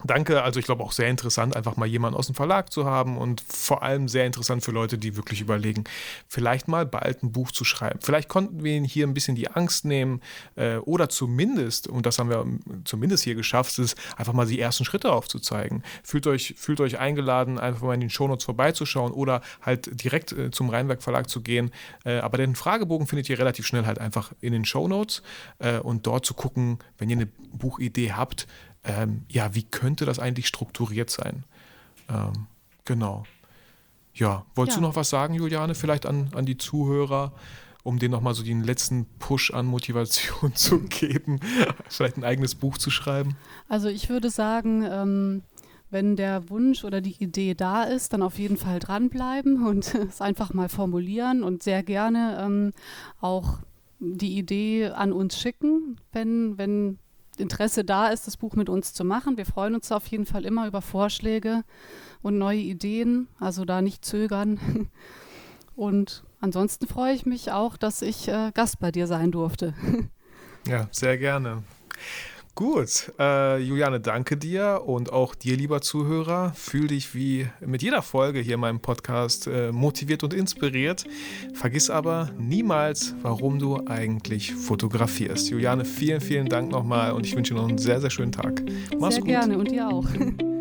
Danke, also ich glaube auch sehr interessant, einfach mal jemanden aus dem Verlag zu haben und vor allem sehr interessant für Leute, die wirklich überlegen, vielleicht mal bald ein Buch zu schreiben. Vielleicht konnten wir ihnen hier ein bisschen die Angst nehmen äh, oder zumindest, und das haben wir zumindest hier geschafft, ist einfach mal die ersten Schritte aufzuzeigen. Fühlt euch, fühlt euch eingeladen, einfach mal in den Shownotes vorbeizuschauen oder halt direkt äh, zum Rheinwerk Verlag zu gehen. Äh, aber den Fragebogen findet ihr relativ schnell halt einfach in den Shownotes äh, und dort zu gucken, wenn ihr eine Buchidee habt, ähm, ja, wie könnte das eigentlich strukturiert sein? Ähm, genau. Ja, wolltest ja. du noch was sagen, Juliane, vielleicht an, an die Zuhörer, um denen nochmal so den letzten Push an Motivation [LAUGHS] zu geben, vielleicht ein eigenes Buch zu schreiben? Also ich würde sagen, ähm, wenn der Wunsch oder die Idee da ist, dann auf jeden Fall dranbleiben und [LAUGHS] es einfach mal formulieren und sehr gerne ähm, auch die Idee an uns schicken, wenn, wenn Interesse da ist, das Buch mit uns zu machen. Wir freuen uns auf jeden Fall immer über Vorschläge und neue Ideen, also da nicht zögern. [LAUGHS] Und ansonsten freue ich mich auch, dass ich äh, Gast bei dir sein durfte. [LAUGHS] Ja, sehr gerne. Gut, äh, Juliane, danke dir und auch dir, lieber Zuhörer. Fühl dich wie mit jeder Folge hier in meinem Podcast äh, motiviert und inspiriert. Vergiss aber niemals, warum du eigentlich fotografierst. Juliane, vielen, vielen Dank nochmal und ich wünsche dir noch einen sehr, sehr schönen Tag. Mach's sehr gut. gerne und dir auch. [LAUGHS]